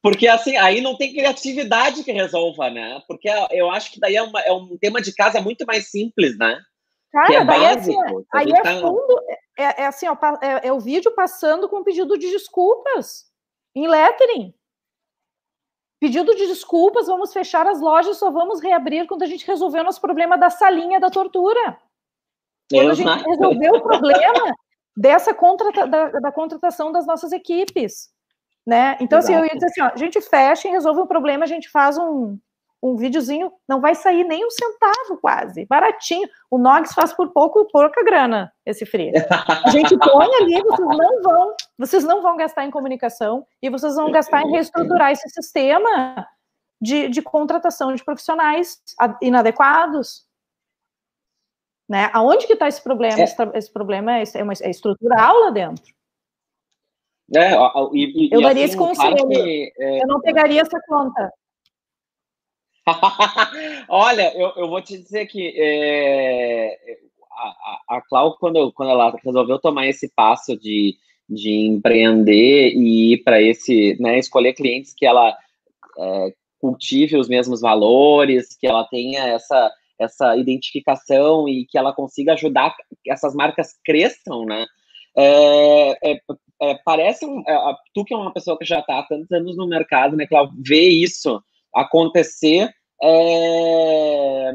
Porque assim, aí não tem criatividade que resolva, né? Porque eu acho que daí é, uma, é um tema de casa muito mais simples, né? Cara, é daí é básico, assim, aí é tá... fundo, é, é assim, ó, é, é, o vídeo passando com pedido de desculpas em lettering. Pedido de desculpas, vamos fechar as lojas, só vamos reabrir quando a gente resolver o nosso problema da salinha da tortura. Quando a gente resolver o problema dessa contrata, da, da, contratação das nossas equipes. Né? Então, Exato. assim, eu ia dizer assim, ó, a gente fecha e resolve o problema, a gente faz um, um videozinho, não vai sair nem um centavo quase, baratinho. O Nogs faz por pouco, pouca grana esse free. A gente põe ali, vocês não vão, vocês não vão gastar em comunicação e vocês vão gastar em reestruturar esse sistema de, de contratação de profissionais inadequados. Né? Aonde que está esse problema? É. Esse, problema é, é, uma, é estrutural lá dentro. É, e, e, eu daria assim, esse conselho. Que, é... Eu não pegaria essa conta. Olha, eu, eu vou te dizer que é, a, a, Clau, quando, quando ela resolveu tomar esse passo de, de empreender e ir para esse, né, escolher clientes que ela é, cultive os mesmos valores, que ela tenha essa, essa identificação e que ela consiga ajudar que essas marcas cresçam, né? É, é, é, parece um, é, tu que é uma pessoa que já está há tantos anos no mercado, né, Cláudio, ver isso acontecer, é,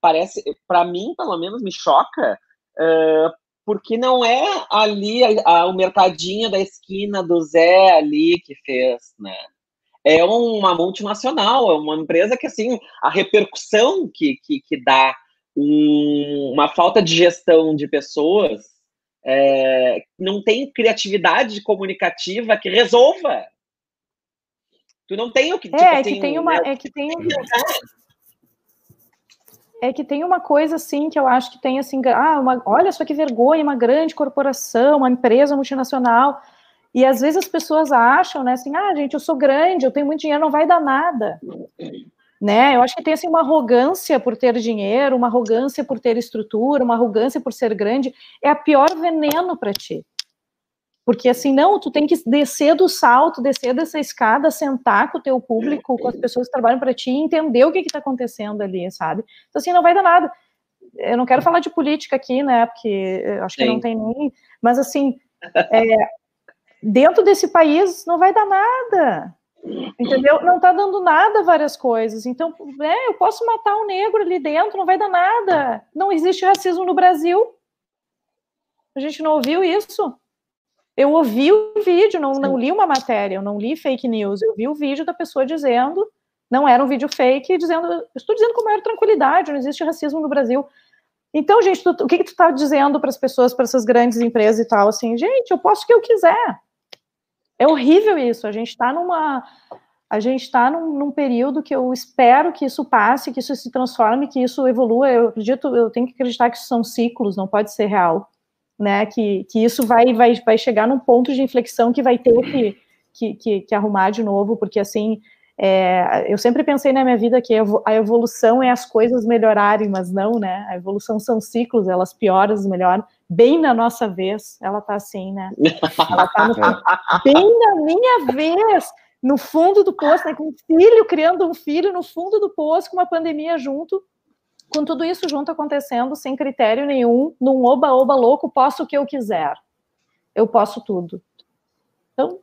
parece, para mim, pelo menos, me choca, é, porque não é ali a, a, o mercadinho da esquina do Zé ali que fez, né? É uma multinacional, é uma empresa que, assim, a repercussão que, que, que dá um, uma falta de gestão de pessoas, é, não tem criatividade comunicativa que resolva. Tu não tem o que. É, tipo, é assim, que tem uma. É que tem, é que tem uma coisa assim que eu acho que tem assim, ah, uma, olha só que vergonha, uma grande corporação, uma empresa multinacional. E às vezes as pessoas acham, né, assim, ah, gente, eu sou grande, eu tenho muito dinheiro, não vai dar nada né? Eu acho que tem assim uma arrogância por ter dinheiro, uma arrogância por ter estrutura, uma arrogância por ser grande, é a pior veneno para ti. Porque assim, não, tu tem que descer do salto, descer dessa escada, sentar com o teu público, com as pessoas que trabalham para ti, entender o que está acontecendo ali, sabe? Então assim, não vai dar nada. Eu não quero falar de política aqui, né? Porque acho que Sim. não tem nem. Mas assim, é, dentro desse país não vai dar nada. Entendeu? Não está dando nada várias coisas. Então, é, eu posso matar um negro ali dentro, não vai dar nada. Não existe racismo no Brasil. A gente não ouviu isso. Eu ouvi o vídeo, não, não li uma matéria, eu não li fake news, eu vi o vídeo da pessoa dizendo, não era um vídeo fake, dizendo, estou dizendo com maior tranquilidade, não existe racismo no Brasil. Então, gente, tu, o que, que tu está dizendo para as pessoas, para essas grandes empresas e tal, assim, gente, eu posso o que eu quiser. É horrível isso. A gente está numa. A gente está num, num, período que eu espero que isso passe, que isso se transforme, que isso evolua. Eu acredito, eu tenho que acreditar que isso são ciclos, não pode ser real, né? Que, que isso vai, vai, vai chegar num ponto de inflexão que vai ter que, que, que, que arrumar de novo, porque assim, é, eu sempre pensei na minha vida que a evolução é as coisas melhorarem, mas não, né? A evolução são ciclos, elas pioram, melhoram bem na nossa vez, ela tá assim, né? Ela tá no, bem na minha vez, no fundo do poço, né? Com um filho, criando um filho no fundo do poço, com uma pandemia junto, com tudo isso junto acontecendo, sem critério nenhum, num oba-oba louco, posso o que eu quiser. Eu posso tudo. Então,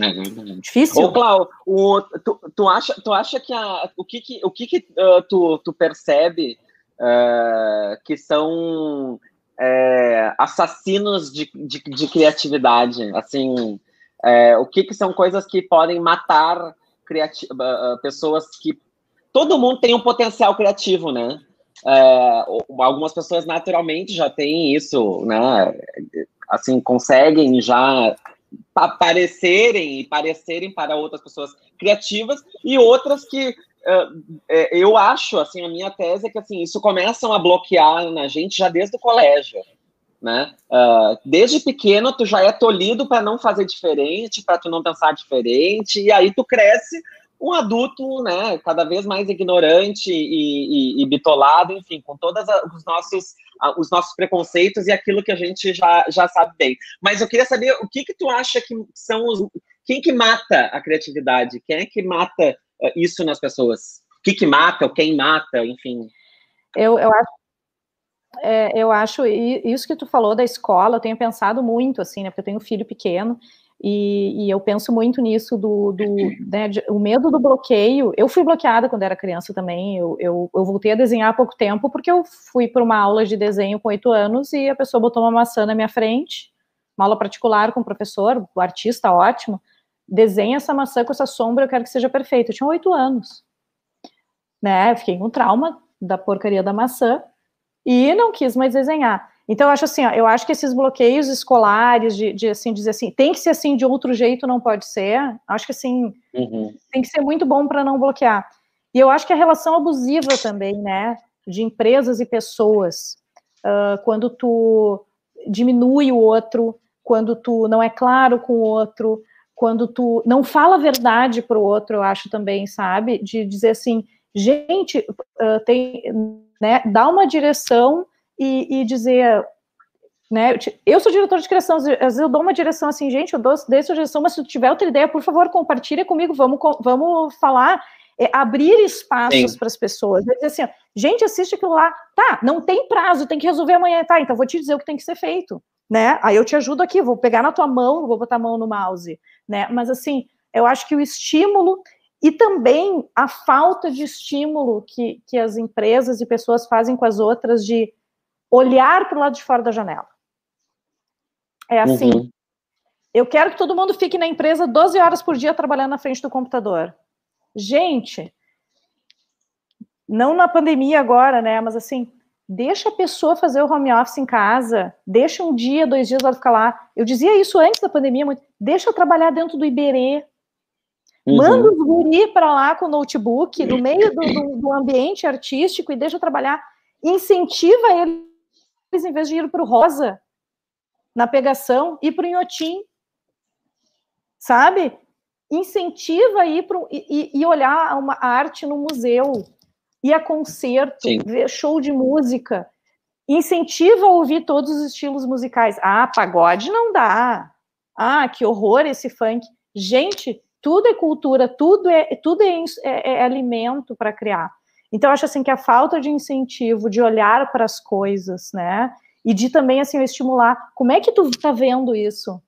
é difícil. Ô, Clau, o, tu, tu, acha, tu acha que a, o que, que o que, que uh, tu, tu percebe uh, que são é, assassinos de, de, de, criatividade, assim, é, o que, que são coisas que podem matar uh, pessoas que todo mundo tem um potencial criativo, né? É, algumas pessoas naturalmente já têm isso, né? Assim, conseguem já aparecerem e parecerem para outras pessoas criativas e outras que uh, eu acho, assim, a minha tese é que, assim, isso começam a bloquear na gente já desde o colégio, né? Uh, desde pequeno tu já é tolhido para não fazer diferente, para tu não pensar diferente, e aí tu cresce um adulto, né, cada vez mais ignorante e, e, e bitolado, enfim, com todos os nossos, os nossos preconceitos e aquilo que a gente já, já sabe bem. Mas eu queria saber o que que tu acha que são os, quem que mata a criatividade? Quem é que mata uh, isso nas pessoas? O que que mata, ou quem mata, enfim. Eu, eu acho é, eu acho isso que tu falou da escola, eu tenho pensado muito, assim, né, porque eu tenho um filho pequeno, e, e, eu penso muito nisso do, do né, de, o medo do bloqueio. Eu fui bloqueada quando era criança também. Eu, eu, eu voltei a desenhar há pouco tempo porque eu fui para uma aula de desenho com oito anos e a pessoa botou uma maçã na minha frente, uma aula particular com o professor, o artista ótimo. Desenha essa maçã com essa sombra, eu quero que seja perfeito. Eu tinha oito anos, né? Eu fiquei com trauma da porcaria da maçã e não quis mais desenhar. Então, eu acho assim, ó, eu acho que esses bloqueios escolares, de, de, assim, dizer assim, tem que ser assim, de outro jeito não pode ser, acho que assim, uhum. tem que ser muito bom para não bloquear. E eu acho que a relação abusiva também, né, de empresas e pessoas, uh, quando tu diminui o outro, quando tu não é claro com o outro, quando tu não fala a verdade para o outro, eu acho também, sabe, de dizer assim, gente, uh, tem, né, dá uma direção e, e dizer, né, eu sou diretor de criação, às vezes eu dou uma direção assim, gente, eu dou, dei direção, mas se tu tiver outra ideia, por favor, compartilha comigo, vamos, vamos falar, é, abrir espaços para as pessoas, dizer assim, gente, assiste aquilo lá, tá, não tem prazo, tem que resolver amanhã, tá, então vou te dizer o que tem que ser feito, né? Aí eu te ajudo aqui, vou pegar na tua mão, vou botar a mão no mouse, né? Mas assim, eu acho que o estímulo e também a falta de estímulo que, que as empresas e pessoas fazem com as outras de olhar para o lado de fora da janela. É assim. Uhum. Eu quero que todo mundo fique na empresa 12 horas por dia trabalhando na frente do computador. Gente, não na pandemia agora, né? Mas assim, deixa a pessoa fazer o home office em casa, deixa um dia, dois dias ela ficar lá. Eu dizia isso antes da pandemia, muito. deixa eu trabalhar dentro do Iberê. Uhum. Manda os guri para lá com o notebook, no meio do, do, do, ambiente artístico, e deixa eu trabalhar. Incentiva eles, em vez de ir para o rosa, na pegação, ir para o inhotim. Sabe? Incentiva ir pro, e, e olhar uma arte no museu ir a concerto, Sim. ver show de música, incentiva a ouvir todos os estilos musicais. Ah, pagode não dá. Ah, que horror esse funk. Gente, tudo é cultura, tudo é tudo é, é, é alimento para criar. Então, acho assim que a falta de incentivo, de olhar para as coisas, né? E de também assim estimular. Como é que tu tá vendo isso?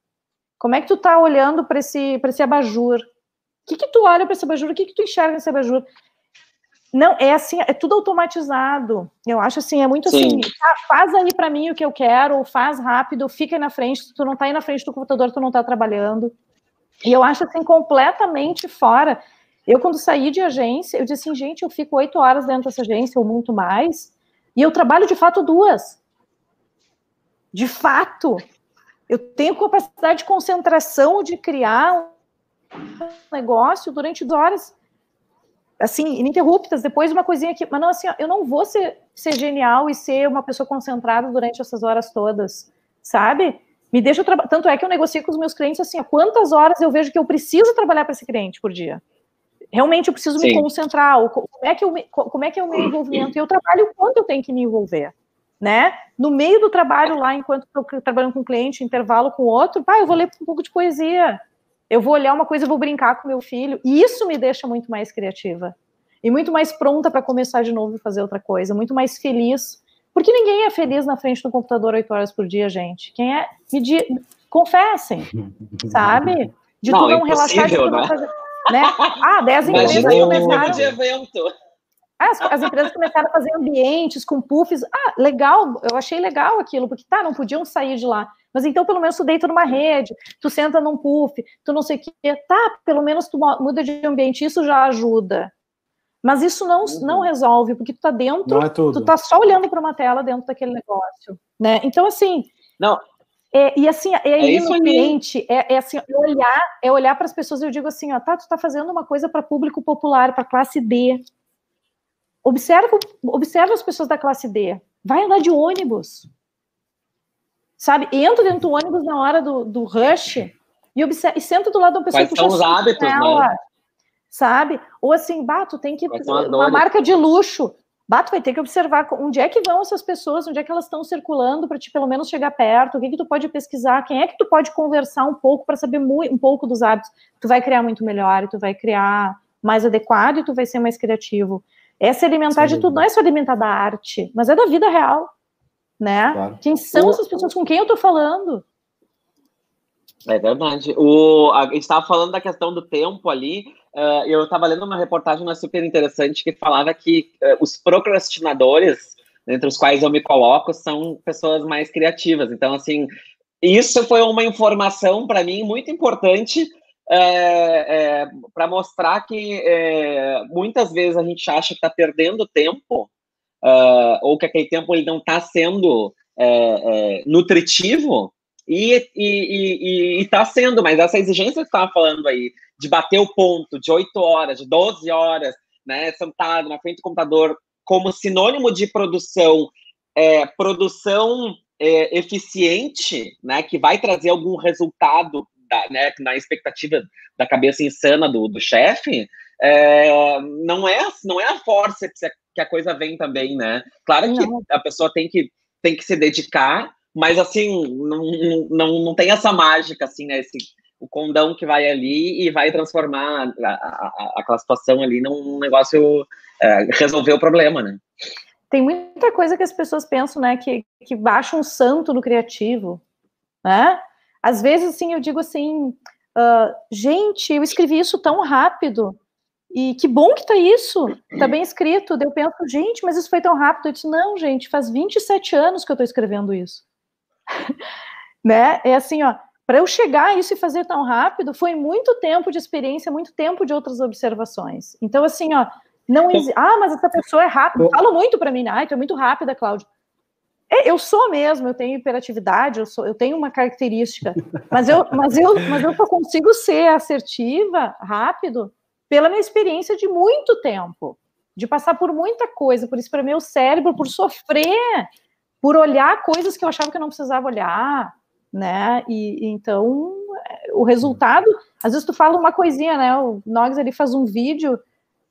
Como é que tu tá olhando para esse para esse abajur? O que que tu olha para esse abajur? O que que tu enxerga nesse abajur? Não, é assim, é tudo automatizado. Eu acho assim, é muito Sim. assim, ah, faz aí para mim o que eu quero, faz rápido, fica aí na frente, se tu não tá aí na frente do computador, tu não tá trabalhando. E eu acho assim, completamente fora. Eu, quando saí de agência, eu disse assim, gente, eu fico oito horas dentro dessa agência, ou muito mais, e eu trabalho de fato duas. De fato. Eu tenho capacidade de concentração de criar um negócio durante duas horas assim, ininterruptas, depois uma coisinha aqui, mas não assim, eu não vou ser, ser genial e ser uma pessoa concentrada durante essas horas todas, sabe? Me deixa tanto é que eu negocio com os meus clientes assim, quantas horas eu vejo que eu preciso trabalhar para esse cliente por dia. Realmente eu preciso Sim. me concentrar, como é que eu como é que é o meu envolvimento? E eu trabalho o quanto eu tenho que me envolver, né? No meio do trabalho lá, enquanto estou trabalhando com um cliente, intervalo com outro, pá, eu vou ler um pouco de poesia, eu vou olhar uma coisa e vou brincar com meu filho, e isso me deixa muito mais criativa. E muito mais pronta para começar de novo e fazer outra coisa, muito mais feliz. Porque ninguém é feliz na frente do computador oito horas por dia, gente. Quem é. Me. Confessem, sabe? De não, tu não relaxar, de tu não né? fazer. Né? Ah, dez empresas começaram. De evento. As, as, empresas começaram a fazer ambientes com puffs. Ah, legal, eu achei legal aquilo, porque tá, não podiam sair de lá. Mas então, pelo menos, tu deita numa rede, tu senta num puff, tu não sei o quê. Tá, pelo menos tu muda de ambiente, isso já ajuda. Mas isso não, uhum. não resolve, porque tu tá dentro, é tu tá só olhando para uma tela dentro daquele negócio, né? Então, assim... Não, é, e assim, é, é ir no cliente, é, é, assim, é olhar, é olhar para as pessoas e eu digo assim, ó, tá, tu tá fazendo uma coisa para público popular, para classe D. Observa, observa as pessoas da classe D. Vai andar de ônibus sabe? Entra dentro do ônibus na hora do, do rush e, observa, e senta do lado da pessoa Quais são os hábitos, nela, né? Sabe? Ou assim, bato, tem que uma marca de luxo. Bato vai ter que observar onde é que vão essas pessoas, onde é que elas estão circulando para te pelo menos chegar perto, o que que tu pode pesquisar, quem é que tu pode conversar um pouco para saber um pouco dos hábitos. Tu vai criar muito melhor, tu vai criar mais adequado e tu vai ser mais criativo. Essa alimentar Sim. de tudo não é só alimentar da arte, mas é da vida real né? Claro. Quem são o... essas pessoas com quem eu estou falando? É verdade. O, a, a gente estava falando da questão do tempo ali. Uh, eu estava lendo uma reportagem uma super interessante que falava que uh, os procrastinadores, entre os quais eu me coloco, são pessoas mais criativas. Então, assim, isso foi uma informação para mim muito importante é, é, para mostrar que é, muitas vezes a gente acha que está perdendo tempo uh, ou que aquele tempo ele não está sendo é, e está sendo, mas essa exigência que você estava falando aí, de bater o ponto de 8 horas, de 12 horas, né, sentado na frente do computador, como sinônimo de produção, é, produção é, eficiente, né, que vai trazer algum resultado da, né, na expectativa da cabeça insana do, do chefe, é, não é não é a força que a coisa vem também, né? Claro que não. a pessoa tem que, tem que se dedicar, mas assim, não, não, não tem essa mágica, assim, né? Esse, o condão que vai ali e vai transformar a, a, aquela situação ali num negócio, é, resolver o problema, né? Tem muita coisa que as pessoas pensam, né, que, que baixa um santo no criativo. né? Às vezes, assim, eu digo assim, uh, gente, eu escrevi isso tão rápido, e que bom que tá isso, tá bem escrito. Eu penso, gente, mas isso foi tão rápido. Eu disse, não, gente, faz 27 anos que eu tô escrevendo isso. né? É assim, ó, para eu chegar a isso e fazer tão rápido, foi muito tempo de experiência, muito tempo de outras observações. Então, assim, ó, não existe. Ah, mas essa pessoa é rápida. Falo muito para mim, ah, tu é muito rápida, Cláudia. É, eu sou mesmo, eu tenho hiperatividade, eu, sou, eu tenho uma característica, mas eu, mas eu, mas eu só consigo ser assertiva, rápido, pela minha experiência de muito tempo, de passar por muita coisa, por isso para meu cérebro, por sofrer, por olhar coisas que eu achava que eu não precisava olhar, né? E, então o resultado, às vezes tu fala uma coisinha, né? O Nogs ele faz um vídeo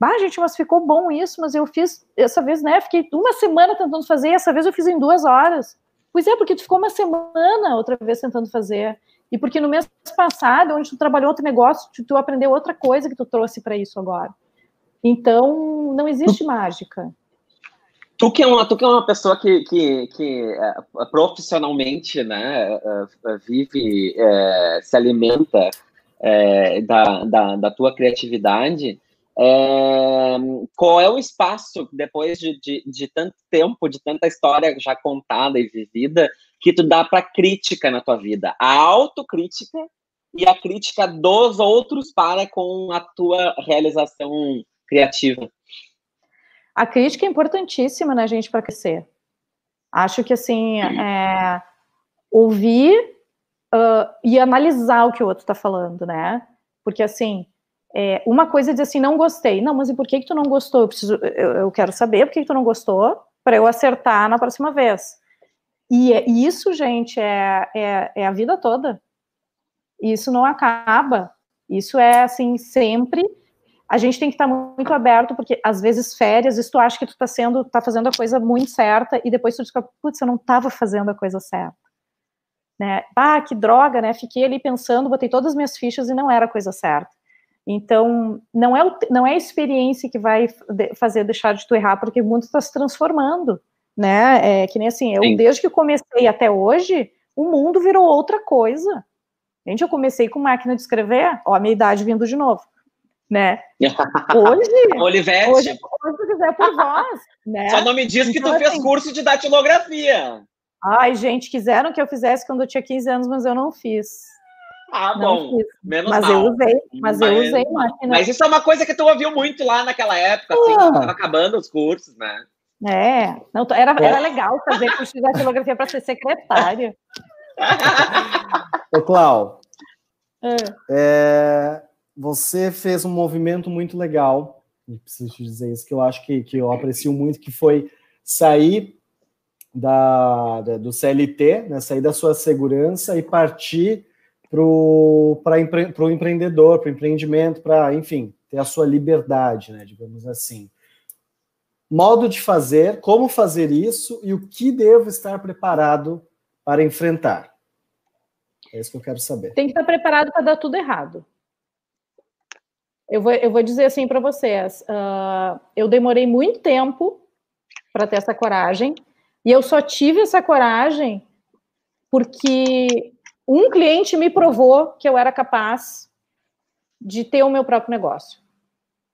ah, gente, mas ficou bom isso, mas eu fiz, essa vez, né, fiquei uma semana tentando fazer, essa vez eu fiz em duas horas. Pois é, porque tu ficou uma semana outra vez tentando fazer. E porque no mês passado, onde tu trabalhou outro negócio, tu, tu aprendeu outra coisa que tu trouxe para isso agora. Então, não existe mágica. Tu que é uma, tu que é uma pessoa que, que, que é, profissionalmente né, é, é, vive, é, se alimenta é, da, da, da tua criatividade, é, qual é o espaço, depois de, de, de, tanto tempo, de tanta história já contada e vivida, que tu dá para crítica na tua vida? A autocrítica e a crítica dos outros para com a tua realização criativa. A crítica é importantíssima na gente para crescer. Acho que assim, é, ouvir uh, e analisar o que o outro está falando, né? Porque assim, é, uma coisa é dizer assim, não gostei. Não, mas e por que, que tu não gostou? Eu, preciso, eu, eu quero saber por que, que tu não gostou para eu acertar na próxima vez. E, é, isso, gente, é, é, é, a vida toda. Isso não acaba. Isso é assim, sempre. A gente tem que estar muito aberto, porque às vezes férias, isso tu acha que tu tá sendo, tá fazendo a coisa muito certa, e depois tu descobre, putz, eu não estava fazendo a coisa certa. Né? Ah, que droga, né? Fiquei ali pensando, botei todas as minhas fichas e não era a coisa certa. Então, não é, o, não é a experiência que vai fazer deixar de tu errar, porque o mundo está se transformando, né? É que nem assim, eu, Sim. desde que comecei até hoje, o mundo virou outra coisa. Gente, eu comecei com máquina de escrever, ó, a minha idade vindo de novo, né? Hoje, Olivete. hoje, hoje se quiser por voz, né? Só não me diz que então, tu fez assim, curso de datilografia. Ai, gente, quiseram que eu fizesse quando eu tinha 15 anos, mas eu não fiz. Ah, bom. Menos mas mal. eu usei, mas, mas, eu usei máquina. Mas isso é uma coisa que tu ouviu muito lá naquela época, assim, ah. tava acabando os cursos, né? É, não, era, era é. legal fazer curso de datilografia para ser secretária. Ô, Clau, é. É, você fez um movimento muito legal, e preciso te dizer isso, que eu acho que, que eu aprecio muito, que foi sair da, da do CLT, né, sair da sua segurança e partir para o empreendedor, para o empreendimento, para, enfim, ter a sua liberdade, né, digamos assim. Modo de fazer, como fazer isso e o que devo estar preparado para enfrentar. É isso que eu quero saber. Tem que estar preparado para dar tudo errado. Eu vou, eu vou dizer assim para vocês: uh, eu demorei muito tempo para ter essa coragem, e eu só tive essa coragem porque um cliente me provou que eu era capaz de ter o meu próprio negócio.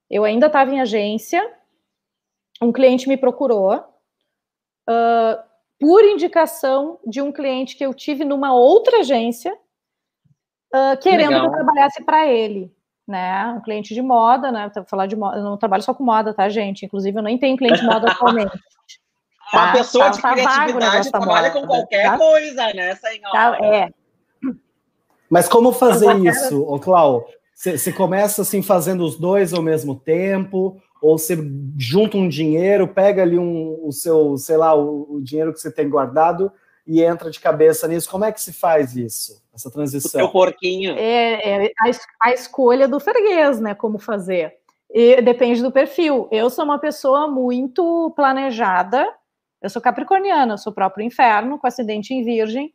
Eu ainda estava em agência, um cliente me procurou, uh, por indicação de um cliente que eu tive numa outra agência, uh, querendo Legal. que eu trabalhasse para ele. Né, um cliente de moda, né? Vou falar de moda, eu não trabalho só com moda, tá, gente? Inclusive, eu nem tenho cliente de moda atualmente. Uma tá, pessoa tá, de tá criatividade trabalha com qualquer tá? coisa, né, senhora? Tá, é, mas como fazer isso, ô Clau? Você começa assim fazendo os dois ao mesmo tempo, ou você junta um dinheiro, pega ali um, o seu, sei lá, o, o dinheiro que você tem guardado e entra de cabeça nisso. Como é que se faz isso, essa transição? O porquinho. É, é a, a, escolha do freguês, né? Como fazer. E depende do perfil. Eu sou uma pessoa muito planejada. Eu sou capricorniana, eu sou próprio inferno, com acidente em virgem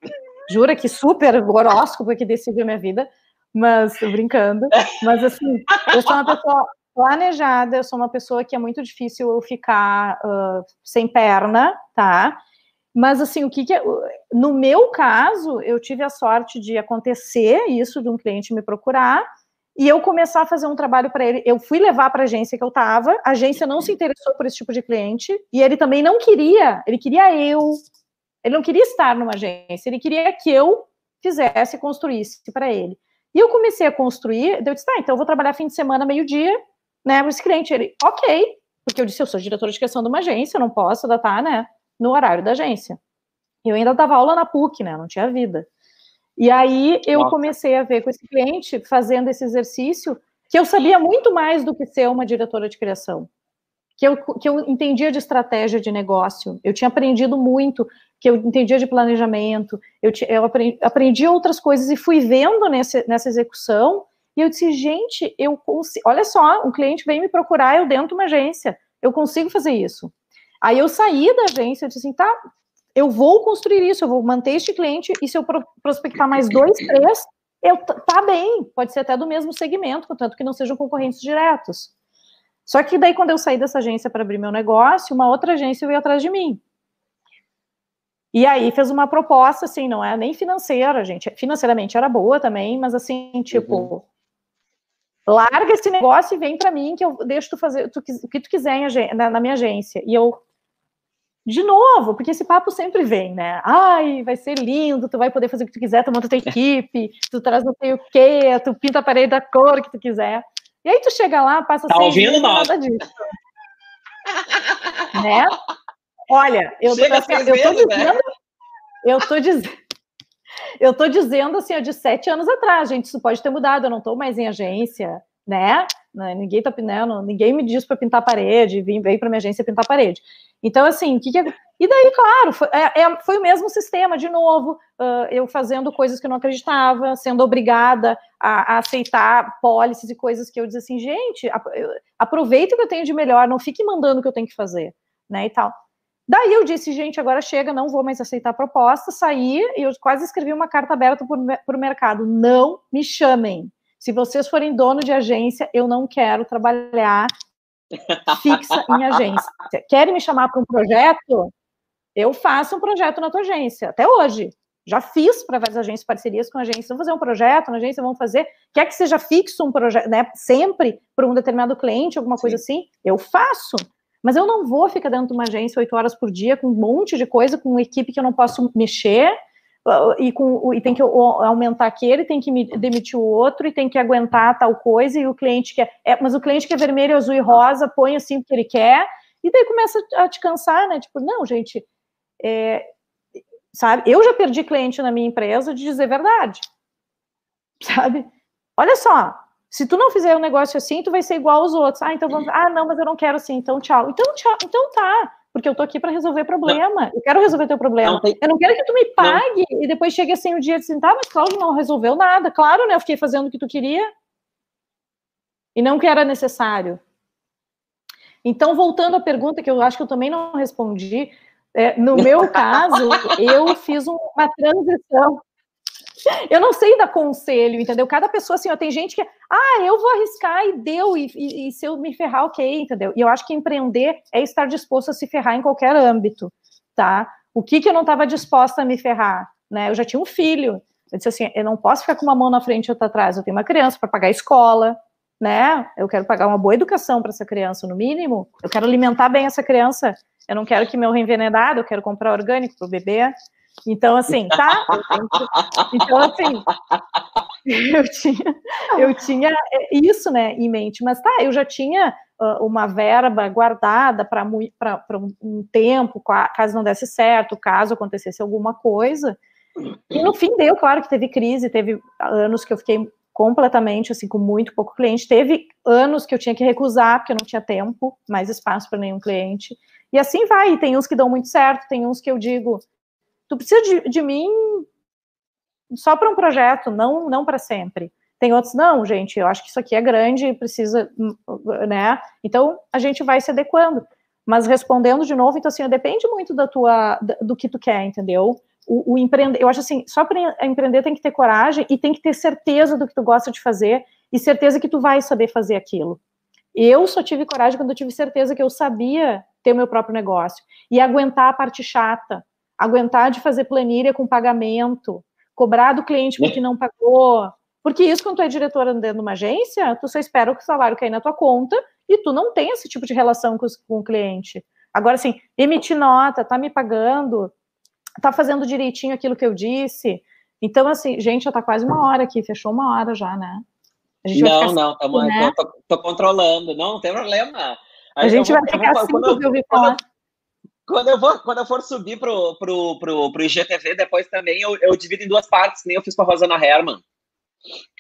jura que super horóscopo que decidiu minha vida, mas tô brincando. Mas assim, eu sou uma pessoa planejada, eu sou uma pessoa que é muito difícil eu ficar uh, sem perna, tá? Mas assim, o que, que é, no meu caso, eu tive a sorte de acontecer isso de um cliente me procurar e eu começar a fazer um trabalho para ele. Eu fui levar para a agência que eu estava, a agência não se interessou por esse tipo de cliente e ele também não queria, ele queria eu. Ele não queria estar numa agência, ele queria que eu fizesse, construísse para ele. E eu comecei a construir, eu disse, tá, então eu vou trabalhar fim de semana, meio-dia, né, para esse cliente. Ele, ok, porque eu disse, eu sou diretora de criação de uma agência, eu não posso datar, né, no horário da agência. Eu ainda dava aula na PUC, né, não tinha vida. E aí eu Nossa. comecei a ver com esse cliente, fazendo esse exercício, que eu sabia muito mais do que ser uma diretora de criação. Que eu, que eu entendia de estratégia de negócio, eu tinha aprendido muito, que eu entendia de planejamento, eu, eu aprendi, aprendi outras coisas e fui vendo nesse, nessa execução, e eu disse, gente, eu consigo, olha só, um cliente vem me procurar, eu dentro de uma agência, eu consigo fazer isso. Aí eu saí da agência, eu disse assim, tá, eu vou construir isso, eu vou manter este cliente, e se eu prospectar mais dois, três, eu tá bem, pode ser até do mesmo segmento, contanto que não sejam concorrentes diretos. Só que daí, quando eu saí dessa agência para abrir meu negócio, uma outra agência veio atrás de mim. E aí fez uma proposta, assim, não é nem financeira, gente. Financeiramente era boa também, mas assim, tipo, uhum. larga esse negócio e vem para mim que eu deixo tu fazer tu, o que tu quiser na, na minha agência. E eu de novo, porque esse papo sempre vem, né? Ai, vai ser lindo, tu vai poder fazer o que tu quiser, tu monta tua equipe, tu traz não sei o quê, tu pinta a parede da cor que tu quiser. E aí tu chega lá, passa tá ouvindo nada disso. né? Olha, eu, tô, assim, eu tô né? dizendo, né? eu tô dizendo, eu tô dizendo assim, de sete anos atrás, gente, isso pode ter mudado, eu não tô mais em agência, né? né? Ninguém tá pintando, ninguém me diz para pintar a parede, vim veio para minha agência pintar a parede. Então, assim, que, que é... E daí, claro, foi, é, é, foi, o mesmo sistema, de novo, uh, eu fazendo coisas que eu não acreditava, sendo obrigada a, a aceitar pólices e coisas que eu dizia assim, gente, aproveita o que eu tenho de melhor, não fique mandando o que eu tenho que fazer, né, e tal. Daí eu disse, gente, agora chega, não vou mais aceitar a proposta, saí e eu quase escrevi uma carta aberta para o mercado, não me chamem. Se vocês forem dono de agência, eu não quero trabalhar fixa em agência. Querem me chamar para um projeto? Eu faço um projeto na tua agência, até hoje. Já fiz para várias agências, parcerias com agências. Vamos fazer um projeto na agência, vamos fazer. Quer que seja fixo um projeto, né? Sempre para um determinado cliente, alguma coisa Sim. assim? Eu faço. Mas eu não vou ficar dentro de uma agência oito horas por dia com um monte de coisa, com uma equipe que eu não posso mexer, e, com, e tem que aumentar aquele, tem que demitir o outro, e tem que aguentar tal coisa, e o cliente quer. É, mas o cliente quer vermelho, azul e rosa, põe assim porque ele quer, e daí começa a te cansar, né? Tipo, não, gente, é, sabe? Eu já perdi cliente na minha empresa de dizer verdade, sabe? Olha só, se tu não fizer um negócio assim, tu vai ser igual aos outros. Ah, então vamos. Ah, não, mas eu não quero assim, então tchau. Então tchau, então tá porque eu tô aqui para resolver problema. Não. Eu quero resolver teu problema. Não tem... Eu não quero que tu me pague não. e depois chegue assim o dia de assim, tá, mas Cláudio não resolveu nada. Claro, né? Eu fiquei fazendo o que tu queria e não que era necessário. Então, voltando à pergunta que eu acho que eu também não respondi, é, no meu caso, eu fiz uma transição eu não sei dar conselho, entendeu? Cada pessoa, assim, ó, tem gente que, ah, eu vou arriscar e deu, e, e, e, se eu me ferrar, ok, entendeu? E eu acho que empreender é estar disposto a se ferrar em qualquer âmbito, tá? O que que eu não estava disposta a me ferrar, né? Eu já tinha um filho, eu disse assim, eu não posso ficar com uma mão na frente e outra atrás, eu tenho uma criança para pagar a escola, né? Eu quero pagar uma boa educação para essa criança, no mínimo, eu quero alimentar bem essa criança, eu não quero que meu reenvenenado, eu quero comprar orgânico para o bebê, então, assim, tá? Então, assim, eu tinha, eu tinha isso, né, em mente, mas tá, eu já tinha uh, uma verba guardada para um tempo, caso não desse certo, caso acontecesse alguma coisa. E no fim deu, claro que teve crise, teve anos que eu fiquei completamente assim com muito pouco cliente, teve anos que eu tinha que recusar porque eu não tinha tempo, mais espaço para nenhum cliente. E assim vai, tem uns que dão muito certo, tem uns que eu digo, tu precisa de, de mim só para um projeto, não, não para sempre. Tem outros, não, gente, eu acho que isso aqui é grande, precisa, né? Então, a gente vai se adequando. Mas respondendo de novo, então, assim, depende muito da tua, do que tu quer, entendeu? O, o empreender, eu acho assim, só para empreender tem que ter coragem e tem que ter certeza do que tu gosta de fazer e certeza que tu vai saber fazer aquilo. Eu só tive coragem quando eu tive certeza que eu sabia ter o meu próprio negócio e aguentar a parte chata, aguentar de fazer planilha com pagamento, cobrar do cliente porque não pagou. Porque isso, quando tu é diretora dentro de uma agência, tu só espera que o salário cair na tua conta e tu não tem esse tipo de relação com, com o cliente. Agora, assim, emitir nota, tá me pagando, tá fazendo direitinho aquilo que eu disse. Então, assim, gente, já tá quase uma hora aqui, fechou uma hora já, né? não, não, tamo, né? tô, tô, controlando, não, não tem problema. A, a gente vou, vai ficar assim quando, eu, quando, quando, eu vou, quando eu for subir pro, pro, pro, pro IGTV, depois também eu, eu divido em duas partes, nem eu fiz com a Rosana Herman.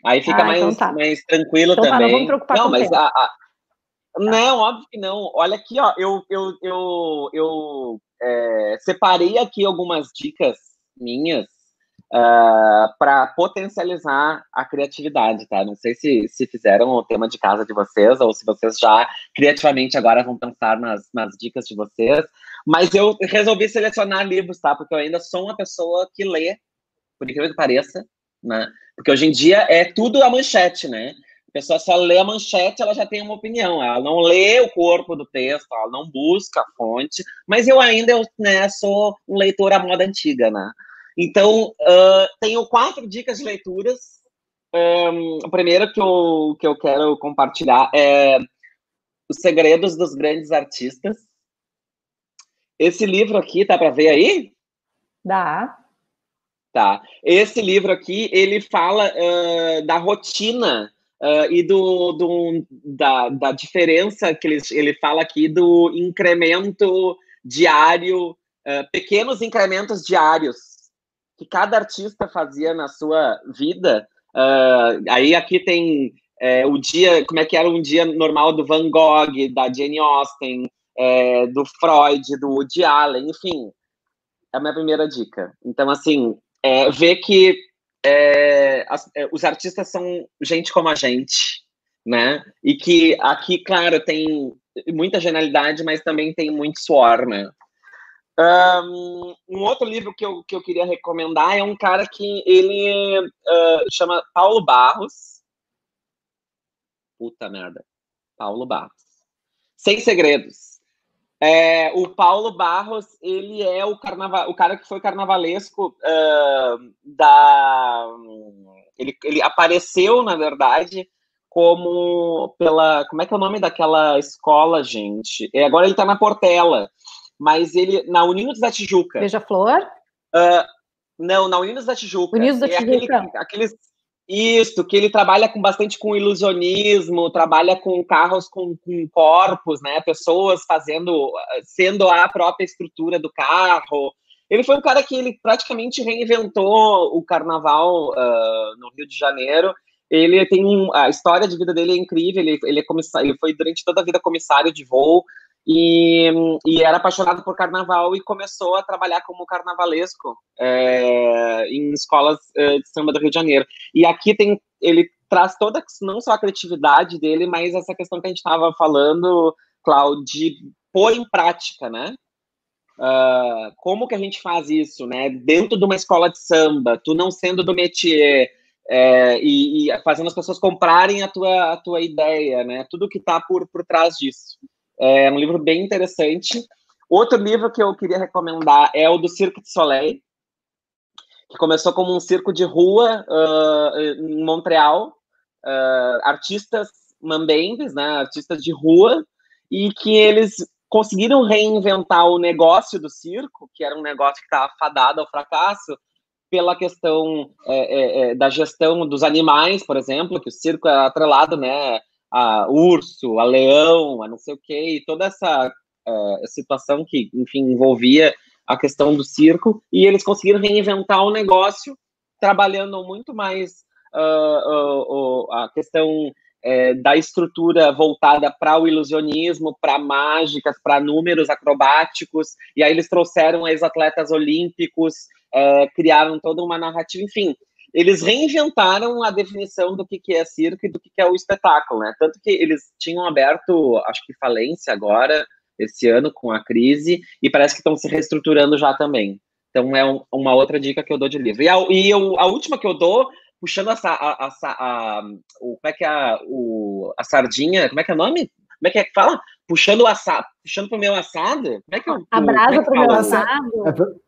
Aí fica ah, mais, então tá. mais tranquilo então, também. Tá, não, vamos preocupar não, mas a, a, não, óbvio que não. Olha aqui, ó, eu, eu, eu, eu é, separei aqui algumas dicas minhas uh, ah, para potencializar a criatividade, tá? Não sei se, se fizeram o tema de casa de vocês ou se vocês já criativamente agora vão pensar nas, nas dicas de vocês, mas eu resolvi selecionar livros, tá? Porque eu ainda sou uma pessoa que lê, por incrível que pareça, né? Porque hoje em dia é tudo a manchete, né? A pessoa só lê a manchete, ela já tem uma opinião. Ela não lê o corpo do texto, ela não busca a fonte. Mas eu ainda eu, né, sou um leitor à moda antiga, né? Então, uh, tenho quatro dicas de leituras. Um, a primeira que eu, que eu quero compartilhar é Os Segredos dos Grandes Artistas. Esse livro aqui, tá para ver aí? Dá. Tá. Esse livro aqui, ele fala uh, da rotina uh, e do, do, da, da diferença que ele, ele fala aqui do incremento diário, uh, pequenos incrementos diários que cada artista fazia na sua vida. aí aqui tem é, o dia, como é que era um dia normal do Van Gogh, da Jane Austen, é, do Freud, do Woody Allen, enfim, é a minha primeira dica. Então, assim, é, ver que é, as, é, os artistas são gente como a gente, né? E que aqui, claro, tem muita genialidade, mas também tem muito suor, né? Um, outro livro que eu, que eu queria recomendar é um cara que ele uh, chama Paulo Barros. Puta merda. Paulo Barros. Sem segredos. É, o Paulo Barros, ele é o, carnaval, o cara que foi carnavalesco uh, da. Ele, ele apareceu, na verdade, como pela. Como é que é o nome daquela escola, gente? É, agora ele está na Portela, mas ele. Na Unidos da Tijuca. Beija-Flor? Uh, não, na Unidos da Tijuca. Unidos da é Tijuca. Aquele, aqueles, isso, que ele trabalha com bastante com ilusionismo, trabalha com carros com, com, corpos, né? Pessoas fazendo, sendo a própria estrutura do carro. Ele foi um cara que ele praticamente reinventou o carnaval uh, no Rio de Janeiro. Ele tem um, a história de vida dele é incrível. Ele, ele, é comissário, ele foi durante toda a vida comissário de voo e, e, era apaixonado por carnaval e começou a trabalhar como carnavalesco é, em escolas é, de samba do Rio de Janeiro. E aqui tem, ele traz toda, não só a criatividade dele, mas essa questão que a gente estava falando, Cláudio, de pôr em prática, né? Uh, como que a gente faz isso, né? Dentro de uma escola de samba, tu não sendo do métier, é, e, e, fazendo as pessoas comprarem a tua, a tua ideia, né? Tudo que está por, por trás disso. É um livro bem interessante. Outro livro que eu queria recomendar é o do Cirque de Soleil, que começou como um circo de rua uh, em Montreal, uh, artistas mambembes, né, artistas de rua, e que eles conseguiram reinventar o negócio do circo, que era um negócio que estava fadado ao fracasso, pela questão é, é, é, da gestão dos animais, por exemplo, que o circo é atrelado, né, a urso, a leão, a não sei o quê, e toda essa uh, situação que, enfim, envolvia a questão do circo, e eles conseguiram reinventar o negócio, trabalhando muito mais uh, uh, a questão é, da estrutura voltada para o ilusionismo, para mágicas, para números acrobáticos, e aí eles trouxeram ex-atletas olímpicos, é, criaram toda uma narrativa, enfim, eles reinventaram a definição do que, que é circo e do que, que é o espetáculo, né? Tanto que eles tinham aberto, acho que falência agora, esse ano, com a crise, e parece que estão se reestruturando já também. Então é um, uma outra dica que eu dou de livro. E a, e eu, a última que eu dou, puxando a, a, a, a o, como é que é a, o, a sardinha, como é que é o nome? Como é que é que fala? Puxando o assado, puxando pro meu assado? Como é que é o, A brasa é pro meu assado?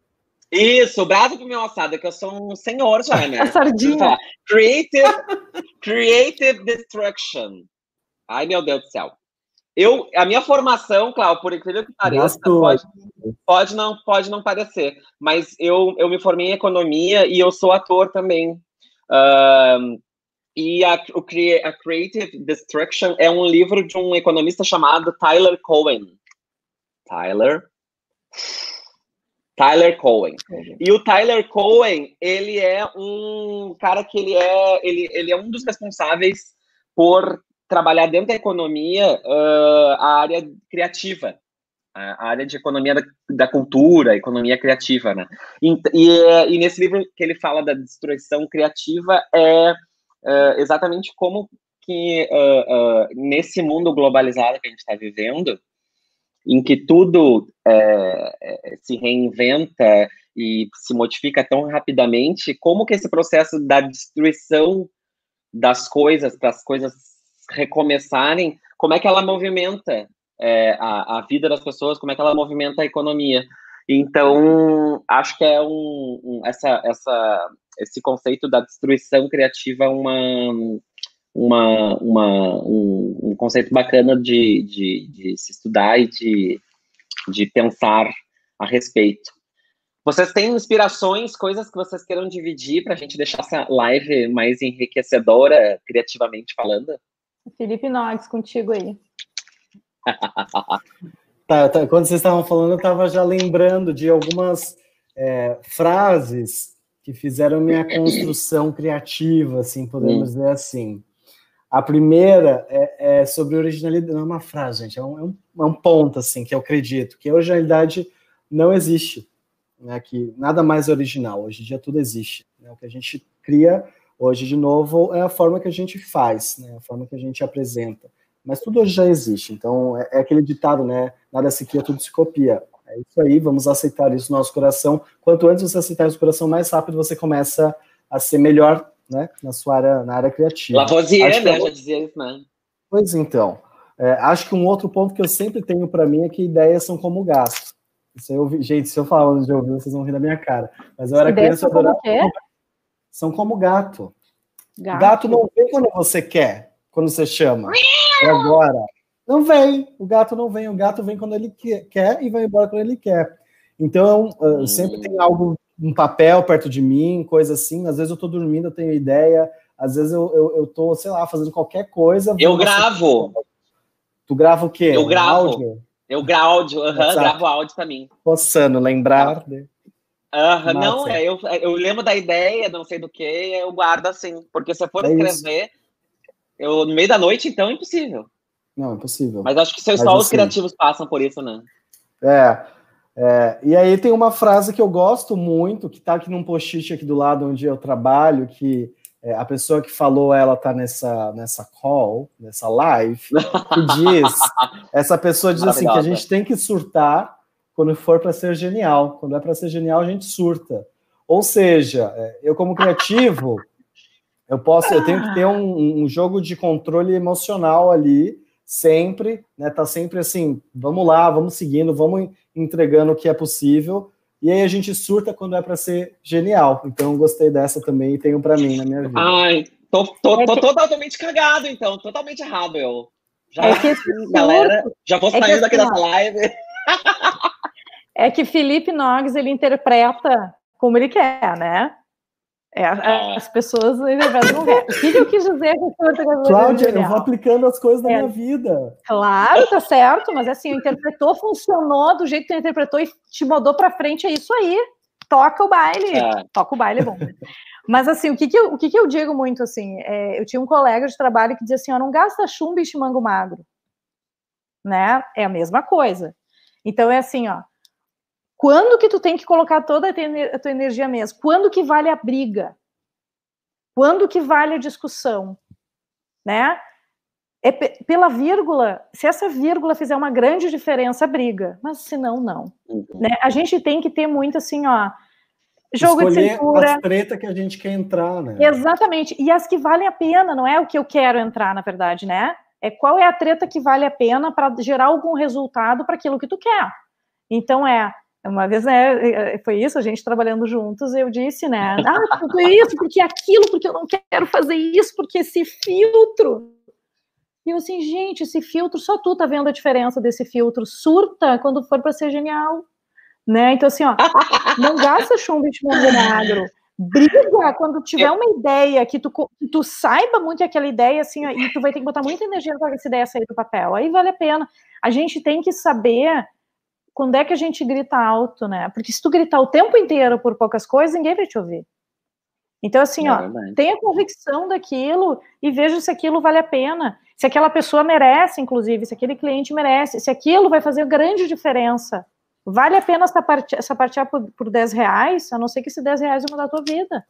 É Isso, bravo com meu assado, que eu sou um senhor já, né? Sardinha. Creative, creative Destruction. Ai, meu Deus do céu. Eu, a minha formação, Cláudio, por incrível que pareça, pode, pode, não, pode não parecer, mas eu, eu me formei em economia e eu sou ator também. Uh, e a, o, a Creative Destruction é um livro de um economista chamado Tyler Cohen. Tyler. Tyler Cohen. E o Tyler Cohen, ele é um cara que ele é, ele, ele é um dos responsáveis por trabalhar dentro da economia uh, a área criativa, a área de economia da, da cultura, economia criativa, né? E, e, e, nesse livro que ele fala da destruição criativa é uh, exatamente como que uh, nesse mundo globalizado que a gente está vivendo, em que tudo é, é, se reinventa e se modifica tão rapidamente, como que esse processo da destruição das coisas, para as coisas recomeçarem, como é que ela movimenta é, a, a, vida das pessoas, como é que ela movimenta a economia. Então, acho que é um, um essa, essa, esse conceito da destruição criativa uma, uma, uma, um, um conceito bacana de, de, de, se estudar e de, de pensar a respeito. Vocês têm inspirações, coisas que vocês queiram dividir para a gente deixar essa live mais enriquecedora, criativamente falando? Felipe Nogues, contigo aí. tá, tá, quando vocês estavam falando, eu estava já lembrando de algumas é, frases que fizeram minha construção criativa, assim, podemos hum. dizer assim. A primeira é, é, sobre originalidade, não é uma frase, gente, é um, é um, é um ponto, assim, que eu acredito, que a originalidade não existe, né, que nada mais original, hoje em dia tudo existe, né, o que a gente cria Hoje, de novo, é a forma que a gente faz, né? a forma que a gente apresenta. Mas tudo hoje já existe. Então, é, é aquele ditado, né? Nada se cria, tudo se copia. É isso aí, vamos aceitar isso no nosso coração. Quanto antes você aceitar isso no coração, mais rápido você começa a ser melhor né? na sua área, na área criativa. Lavoisier, né? Já dizia isso, né? Pois então. É, acho que um outro ponto que eu sempre tenho para mim é que ideias são como gasto. Isso eu, gente, se eu falar antes de ouvir, vocês vão rir da minha cara. Mas eu era ideias criança, eu adorava são como gato. Gato. gato não vem quando você quer, quando você chama. É agora. Não vem. O gato não vem. O gato vem quando ele quer e vai embora quando ele quer. Então, hum. sempre tem algo, um papel perto de mim, coisa assim. Às vezes eu tô dormindo, eu tenho ideia. Às vezes eu, eu, eu tô, sei lá, fazendo qualquer coisa. Eu gravo. Tu grava o quê? Eu gravo. Áudio? Eu gravo áudio, uhum, gravo áudio também. Possando lembrar. Né? Uhum, não, é, eu, eu lembro da ideia, não sei do que, eu guardo assim. Porque se eu for é escrever, eu, no meio da noite, então é impossível. Não, é impossível. Mas acho que só assim, os criativos passam por isso, né? É, é. E aí tem uma frase que eu gosto muito, que tá aqui num post-it aqui do lado onde eu trabalho, que é, a pessoa que falou, ela tá nessa, nessa call, nessa live, que diz, essa pessoa diz assim, que a gente tem que surtar quando for para ser genial. Quando é para ser genial, a gente surta. Ou seja, é, eu como criativo, eu posso, eu tenho que ter um, um jogo de controle emocional ali, sempre, né? Tá sempre assim, vamos lá, vamos seguindo, vamos entregando o que é possível. E aí a gente surta quando é para ser genial. Então gostei dessa também e tenho para mim na minha vida. Ai, tô, tô, tô totalmente cagado, então, totalmente errado eu. Já, é que galera, já vou saindo é daqui dessa live. é que Felipe Noggs ele interpreta como ele quer, né? É, é. as pessoas interpretam O que eu quis dizer com Cláudia, eu vou aplicando as coisas na é. minha vida. Claro, tá certo, mas assim, interpretou, funcionou do jeito que tu interpretou e te mudou para frente, é isso aí. Toca o baile. É. Toca o baile, é bom. Mas assim, o que, que, eu, o que, que eu digo muito assim? É, eu tinha um colega de trabalho que dizia assim: ó, não gasta chumbo e chimango magro. Né? É a mesma coisa. Então é assim, ó. Quando que tu tem que colocar toda a tua energia mesmo? Quando que vale a briga? Quando que vale a discussão? Né? É pela vírgula, se essa vírgula fizer uma grande diferença, briga. Mas se não, não. Uhum. Né? A gente tem que ter muito assim, ó, jogo Escolher de cintura. as treta que a gente quer entrar, né? Exatamente. E as que valem a pena, não é o que eu quero entrar, na verdade, né? É qual é a treta que vale a pena para gerar algum resultado para aquilo que tu quer. Então é Uma vez, né, foi isso, a gente trabalhando juntos, eu disse, né, ah, tudo isso, porque aquilo, porque eu não quero fazer isso, porque esse filtro. E eu assim, gente, esse filtro, só tu tá vendo a diferença desse filtro, surta quando for para ser genial, né? Então assim, ó, não gasta chumbo de agro, briga quando tiver uma ideia que tu, que tu saiba muito que aquela ideia, assim, ó, e tu vai ter que botar muita energia para essa ideia sair do papel, aí vale a pena. A gente tem que saber quando é que a gente grita alto, né? Porque se tu gritar o tempo inteiro por poucas coisas, ninguém vai te ouvir. Então, assim, é ó, verdade. tenha convicção daquilo e veja se aquilo vale a pena. Se aquela pessoa merece, inclusive, se aquele cliente merece, se aquilo vai fazer grande diferença. Vale a pena essa parte, essa partilhar por, por 10 reais, a não ser que esse 10 reais vai mudar a tua vida.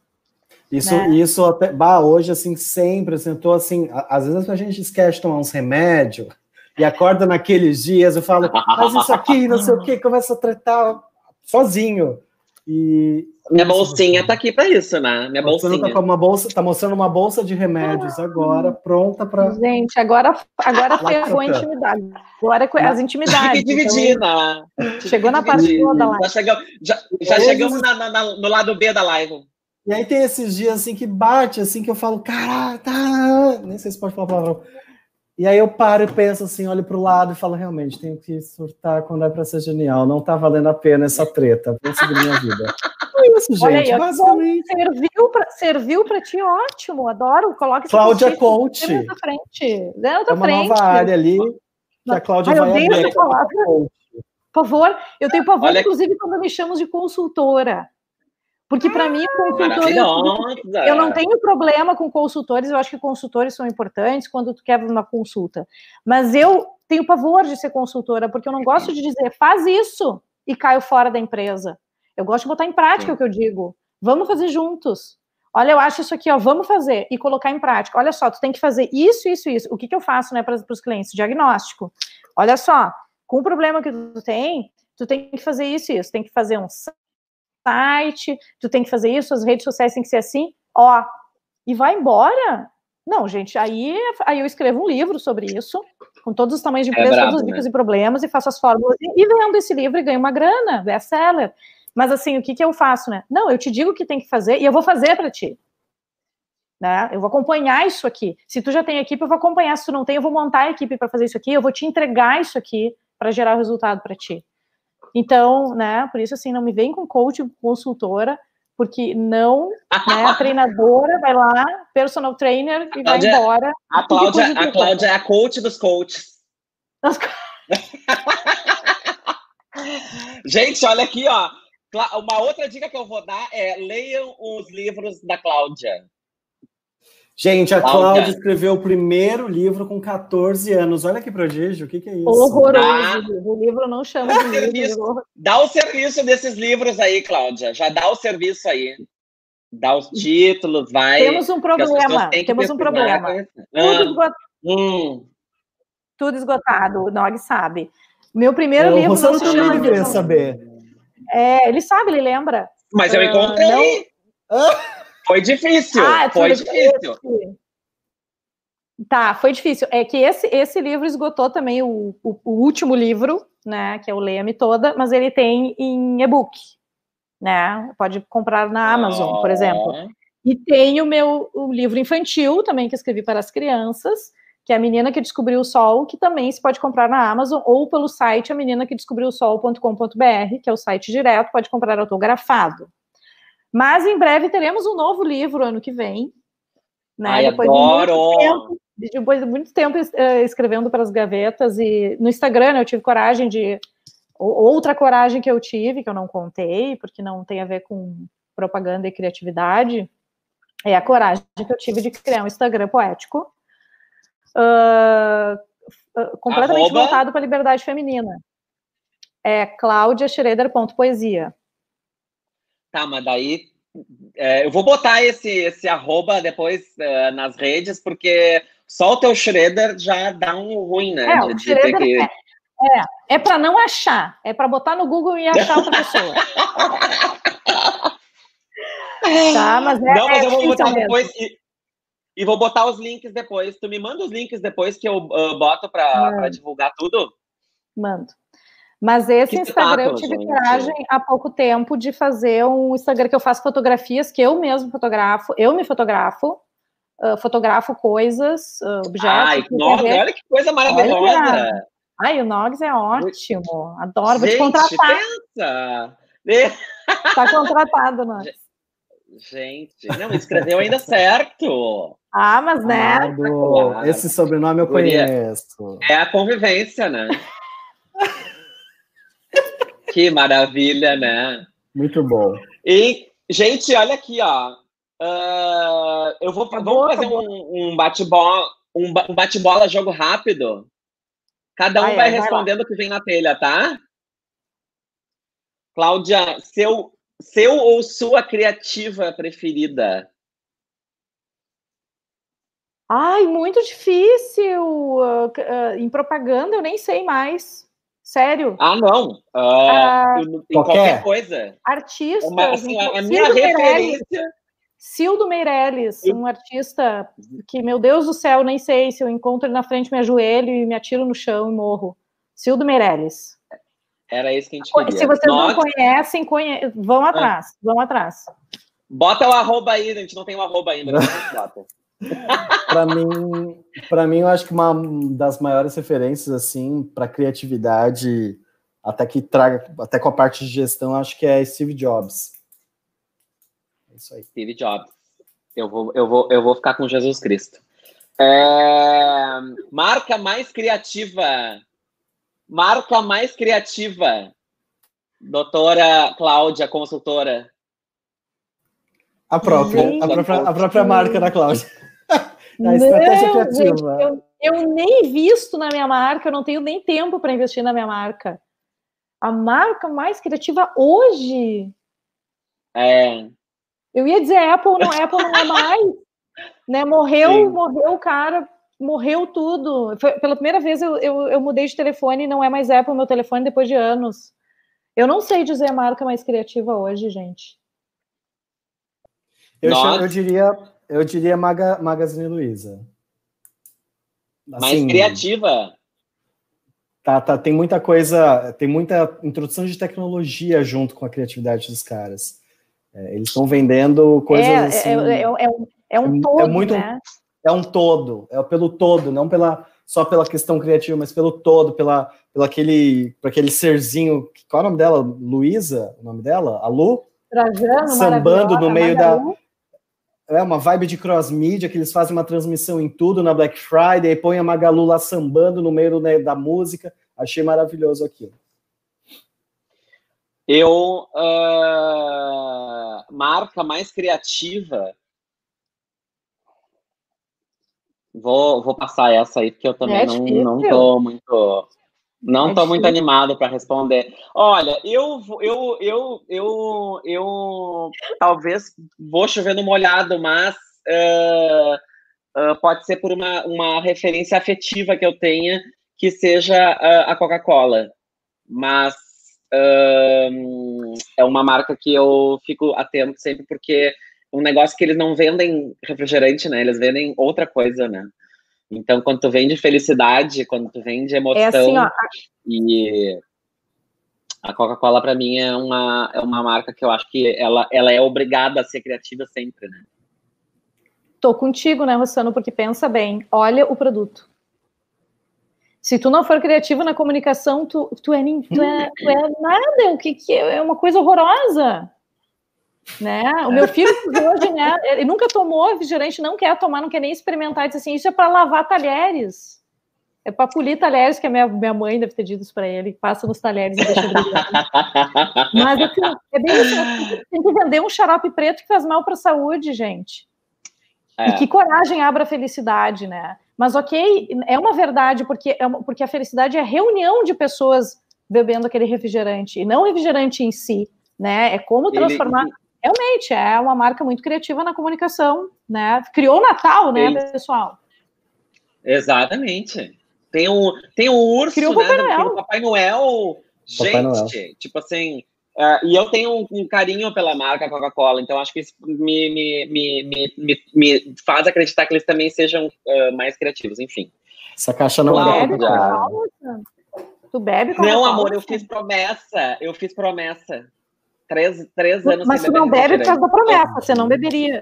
Isso, né? isso até, bah, hoje, assim, sempre, assim, eu tô assim, às vezes a gente esquece de tomar uns remédios, e acorda naqueles dias, eu falo, mas isso aqui, não sei o que, começa a tratar sozinho. E minha bolsinha tá aqui para isso, né? Minha bolsinha. Tá, com uma bolsa, tá mostrando uma bolsa de remédios agora, pronta para. Gente, agora, agora ferrou a intimidade. Agora é as intimidades. Tive que dividir, então... né? Chegou na parte toda lá. Já chegamos, já, já chegamos na, na, no lado B da live. E aí tem esses dias assim que bate, assim, que eu falo, cara, tá. Nem sei se pode falar palavrão. E aí eu paro e penso assim, olho para o lado e falo, realmente, tenho que surtar quando é para ser genial. Não tá valendo a pena essa treta. Vou seguir minha vida. É isso, gente. Aí, basicamente. Serviu para serviu ti, ótimo. Adoro. Coloque Cláudia Coach. Na frente. Na é uma frente. nova área ali que a Cláudia vai abrir. Por favor, eu tenho pavor, Olha... inclusive, quando me chamam de consultora. Porque para mim, consultores. Eu não tenho problema com consultores, eu acho que consultores são importantes quando tu quer uma consulta. Mas eu tenho pavor de ser consultora, porque eu não gosto de dizer, faz isso e caio fora da empresa. Eu gosto de botar em prática Sim. o que eu digo. Vamos fazer juntos. Olha, eu acho isso aqui, ó, vamos fazer e colocar em prática. Olha só, tu tem que fazer isso, isso, isso. O que, que eu faço, né, para os clientes? Diagnóstico. Olha só, com o problema que tu tem, tu tem que fazer isso, isso. Tem que fazer um site, tu tem que fazer isso, as redes sociais têm que ser assim, ó, e vai embora. Não, gente, aí, aí eu escrevo um livro sobre isso, com todos os tamanhos de é empresa, é todos os dicas né? e problemas, e faço as fórmulas, e, e vendo esse livro e ganho uma grana, best-seller. Mas assim, o que, que eu faço, né? Não, eu te digo o que tem que fazer e eu vou fazer para ti. Né? Eu vou acompanhar isso aqui. Se tu já tem equipe, eu vou acompanhar. Se tu não tem, eu vou montar a equipe para fazer isso aqui. Eu vou te entregar isso aqui para gerar o resultado para ti. Então, né, por isso assim, não me vem com coach, consultora, porque não, né, a treinadora vai lá, personal trainer e Cláudia, vai embora. A Cláudia, a Cláudia é a coach dos coaches. Gente, olha aqui, ó. Uma outra dica que eu vou dar é leiam os livros da Cláudia. Gente, a Cláudia escreveu o primeiro livro com 14 anos. Olha que prodígio, o que, que é isso? Horroroso. O livro não chama de livro. Serviço, dá o serviço desses livros aí, Cláudia. Já dá o serviço aí. Dá os títulos, vai. Temos um problema. Temos um problema. Ah, Tudo, esgotado. Hum. Tudo esgotado. O Nog sabe. Meu primeiro é, livro. Você não também deveria saber. É, ele sabe, ele lembra. Mas eu encontrei. Uh, não... Foi difícil, ah, foi difícil. Tá, foi difícil. É que esse, esse livro esgotou também o, o, o último livro, né? Que é o Leia-me Toda, mas ele tem em e-book, né? Pode comprar na Amazon, oh. por exemplo. E tem o meu o livro infantil também, que escrevi para as crianças, que é A Menina que Descobriu o Sol, que também se pode comprar na Amazon ou pelo site a menina que descobriu o sol.com.br, que é o site direto, pode comprar autografado. Mas em breve teremos um novo livro ano que vem. Né? Ai, depois, adoro. De muito tempo, depois de muito tempo uh, escrevendo para as gavetas e no Instagram né, eu tive coragem de outra coragem que eu tive que eu não contei porque não tem a ver com propaganda e criatividade é a coragem que eu tive de criar um Instagram poético uh, uh, completamente Arroba... voltado para a liberdade feminina é claudiaschroeder.poesia Tá, mas daí é, eu vou botar esse, esse arroba depois é, nas redes, porque só o teu Shredder já dá um ruim, né? É, de, ter que... é, é, é para não achar, é para botar no Google e achar outra pessoa. tá, mas é, não, mas eu vou botar mesmo. depois e, e, vou botar os links depois. Tu me manda os links depois que eu uh, boto para divulgar tudo? Mando. Mas esse que Instagram eu tive gente. coragem há pouco tempo de fazer um Instagram que eu faço fotografias que eu mesmo fotografo, eu me fotografo, uh, fotografo coisas, uh, objetos. Ai, nossa, olha que coisa maravilhosa! Olha, ai, o Nogs é ótimo, adoro, vou te contratar. Pensa. Tá contratado, Nogs. Gente, não, escreveu ainda certo. Ah, mas né? Claro. Esse sobrenome eu conheço. É a convivência, né? Que maravilha, né? Muito bom. E, gente, olha aqui, ó. Uh, eu vou acabou, vamos fazer um, um bate-bola, um, bate-bola jogo rápido. Cada um ah, vai é, respondendo o que vem na telha, tá? Cláudia, seu, seu ou sua criativa preferida? Ai, muito difícil. Uh, uh, em propaganda eu nem sei mais. Sério. Ah, não. Uh, qualquer. qualquer. coisa. Artista. Assim, a, a minha referência. Cildo Meirelles, um artista que, meu Deus do céu, nem sei se eu encontro ele na frente, me ajoelho e me atiro no chão e morro. Cildo Meirelles. Era isso que a gente queria. Se vocês Nós... não conhecem, conhe... vão atrás, ah. vão atrás. Bota o arroba aí, a gente não tem o arroba ainda. para mim, para mim, eu acho que uma das maiores referências assim para criatividade, até que traga, até com a parte de gestão, acho que é Steve Jobs. É isso aí. Steve Jobs. Eu vou, eu vou, eu vou ficar com Jesus Cristo. É... Marca mais criativa. Marca mais criativa. Doutora Cláudia, consultora. A própria, a própria, a própria marca da Cláudia. A estratégia não, criativa. Gente, eu, eu nem visto na minha marca, eu não tenho nem tempo para investir na minha marca. A marca mais criativa hoje. É. Eu ia dizer Apple, não, Apple não é mais. né? Morreu, Sim. morreu o cara, morreu tudo. Foi, pela primeira vez eu, eu, eu mudei de telefone e não é mais Apple meu telefone depois de anos. Eu não sei dizer a marca mais criativa hoje, gente. Eu, eu diria eu diria Maga, Magazine Luiza. Assim, Mais criativa. Tá, tá, tem muita coisa, tem muita introdução de tecnologia junto com a criatividade dos caras. É, eles estão vendendo coisas é, assim. É, é, é um, é um todo, é muito, né? É um todo, é pelo todo, não pela só pela questão criativa, mas pelo todo, pela, pela aquele, por aquele serzinho. Qual é o nome dela? Luísa? O nome dela? A Lu? Trajano, Sambando no meio da é uma vibe de cross media que eles fazem uma transmissão em tudo na Black Friday, põe a Magalu lá sambando no meio né, da música. Achei maravilhoso aquilo. Eu uh, marca mais criativa. Vou, vou passar essa aí, porque eu também é não, não tô muito. Não estou muito animado para responder. Olha, eu, eu, eu, eu, eu, talvez vou chover no molhado, mas uh, uh, pode ser por uma, uma referência afetiva que eu tenha, que seja uh, a Coca-Cola. Mas é uma marca que eu fico atento sempre, porque é um negócio que eles não vendem refrigerante, né? Eles vendem outra coisa, né? Então, quando tu vem de felicidade, quando tu vem de emoção, é assim, ó, e a Coca-Cola para mim é uma, é uma marca que eu acho que ela, ela é obrigada a ser criativa sempre, né? Tô contigo, né, Rossano, porque pensa bem, olha o produto. Se tu não for criativo na comunicação, tu, tu, é, tu, é, tu é nada, o que, que é, é uma coisa horrorosa. Né? O meu filho hoje, né? Ele nunca tomou refrigerante, não quer tomar, não quer nem experimentar. Diz assim: isso é para lavar talheres. É para polir talheres, que a minha, minha mãe deve ter dito isso para ele. Passa nos talheres e deixa. Mas assim, é bem isso. Né? Tem que vender um xarope preto que faz mal para a saúde, gente. É. E que coragem abre a felicidade, né? Mas ok, é uma verdade, porque, é uma, porque a felicidade é a reunião de pessoas bebendo aquele refrigerante, e não o refrigerante em si, né? É como transformar. Ele, realmente é uma marca muito criativa na comunicação, né? Criou o Natal, né, Isso. pessoal? Exatamente. Tem o, tem o urso, Criou né? Papai Noel. O Papai Noel. Gente, Papai Noel. tipo assim. Uh, e eu tenho um, um, carinho pela marca Coca-Cola, então acho que isso me, me, me, me, me faz acreditar que eles também sejam uh, mais criativos, enfim. Essa caixa não é. Tu bebe Não, amor, eu fiz promessa. Eu fiz promessa. Três, três anos Mas tu não bebe por causa da promessa, você não beberia.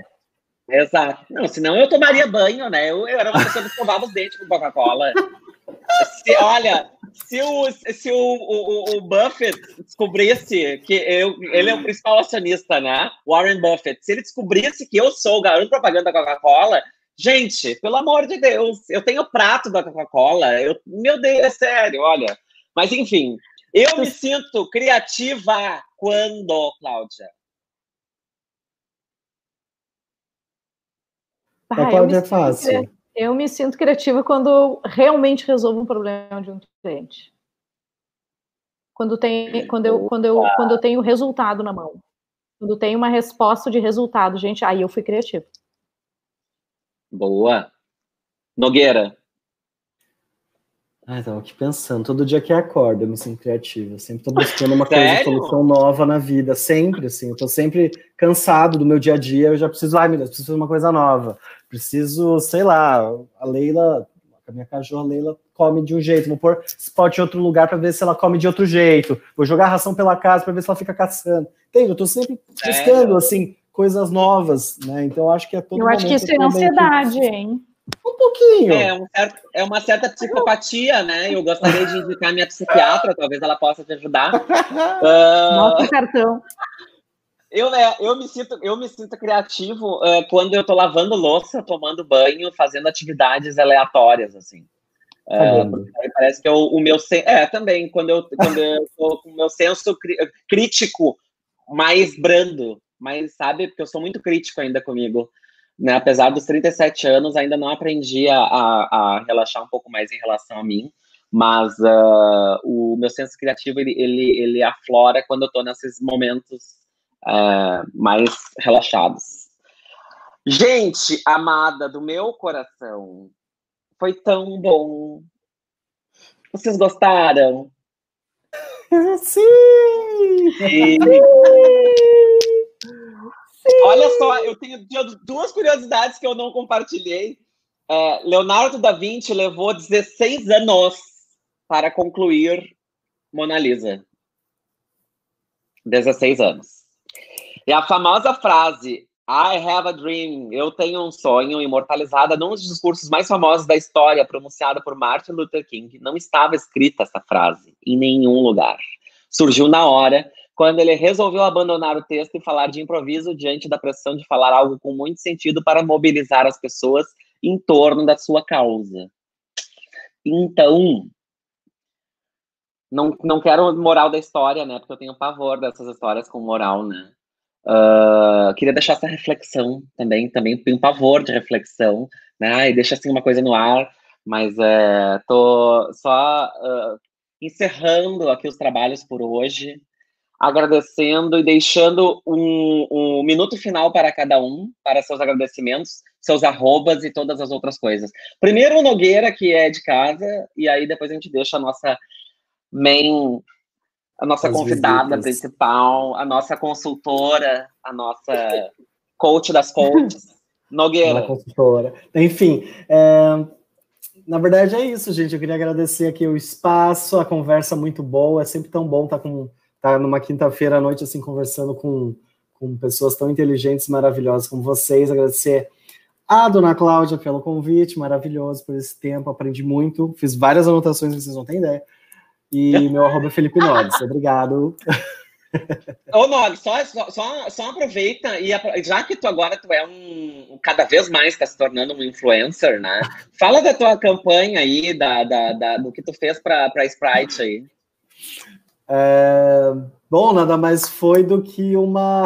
Exato. Não, senão eu tomaria banho, né? Eu, eu era uma pessoa que escovava os dentes com Coca-Cola. Se, olha, se o, se o, o, o, Buffett descobrisse que eu, ele é o principal acionista, né? Warren Buffett, se ele descobrisse que eu sou o garoto propaganda da Coca-Cola, gente, pelo amor de Deus, eu tenho prato da Coca-Cola, eu, meu Deus, é sério, olha. Mas enfim, eu me sinto criativa quando, Cláudia? Ah, Cláudia é fácil. Eu me sinto criativa quando realmente resolvo um problema de um cliente. Quando, tem, quando, eu, quando, eu, quando eu tenho resultado na mão. Quando tem uma resposta de resultado, gente, aí eu fui criativa. Boa. Nogueira. Ah, estava aqui pensando, todo dia que acordo eu me sinto criativa, sempre estou buscando uma coisa, solução nova na vida, sempre, assim, eu tô sempre cansado do meu dia a dia, eu já preciso, ai meu Deus, preciso de uma coisa nova, preciso, sei lá, a Leila, a minha cachorra Leila come de um jeito, vou pôr spot em outro lugar para ver se ela come de outro jeito, vou jogar ração pela casa para ver se ela fica caçando, entende? Eu tô sempre buscando, assim, coisas novas, né, então eu acho que é todo Eu acho que isso é ansiedade, que... hein? Um pouquinho. É, um certo, é uma certa psicopatia, né? Eu gostaria de indicar minha psiquiatra, talvez ela possa te ajudar. uh, cartão. Eu, né, eu, me sinto, eu me sinto criativo uh, quando eu tô lavando louça, tomando banho, fazendo atividades aleatórias, assim. Uh, parece que eu, o meu é também quando eu quando eu tô com o meu senso crítico mais brando, mas sabe porque eu sou muito crítico ainda comigo né, apesar dos 37 anos, ainda não aprendi a, a, relaxar um pouco mais em relação a mim, mas uh, o meu senso criativo, ele, ele, ele aflora quando eu estou nesses momentos uh, mais relaxados. Gente, amada do meu coração, foi tão bom. Vocês gostaram? Sim! Sim! Olha só, eu tenho duas curiosidades que eu não compartilhei. É, Leonardo da Vinci levou 16 anos para concluir Mona Lisa. 16 anos. E a famosa frase I have a dream, eu tenho um sonho, imortalizada num dos discursos mais famosos da história, pronunciada por Martin Luther King, não estava escrita essa frase em nenhum lugar. Surgiu na hora quando ele resolveu abandonar o texto e falar de improviso diante da pressão de falar algo com muito sentido para mobilizar as pessoas em torno da sua causa. Então, não, não quero moral da história, né? Porque eu tenho pavor dessas histórias com moral, né? Uh, queria deixar essa reflexão também, também tenho pavor de reflexão, né? E deixa assim uma coisa no ar, mas é, tô só uh, encerrando aqui os trabalhos por hoje agradecendo e deixando um, um, minuto final para cada um, para seus agradecimentos, seus arrobas e todas as outras coisas. Primeiro o Nogueira, que é de casa, e aí depois a gente deixa a nossa main, a nossa as convidada visitas. principal, a nossa consultora, a nossa coach das coaches, Nogueira. consultora. Enfim, é, na verdade é isso, gente. Eu queria agradecer aqui o espaço, a conversa muito boa. É sempre tão bom estar com estar tá numa quinta-feira à noite, assim, conversando com, com pessoas tão inteligentes e maravilhosas como vocês. Agradecer a dona Cláudia pelo convite, maravilhoso por esse tempo, aprendi muito, fiz várias anotações, vocês não têm ideia. E meu arroba é Felipe Nodes. Obrigado. Ô, Nog, só, só, só aproveita e já que tu agora tu é um cada vez mais está se tornando um influencer, né? Fala da tua campanha aí, da, da, da do que tu fez para Sprite aí. É, bom, nada mais foi do que uma.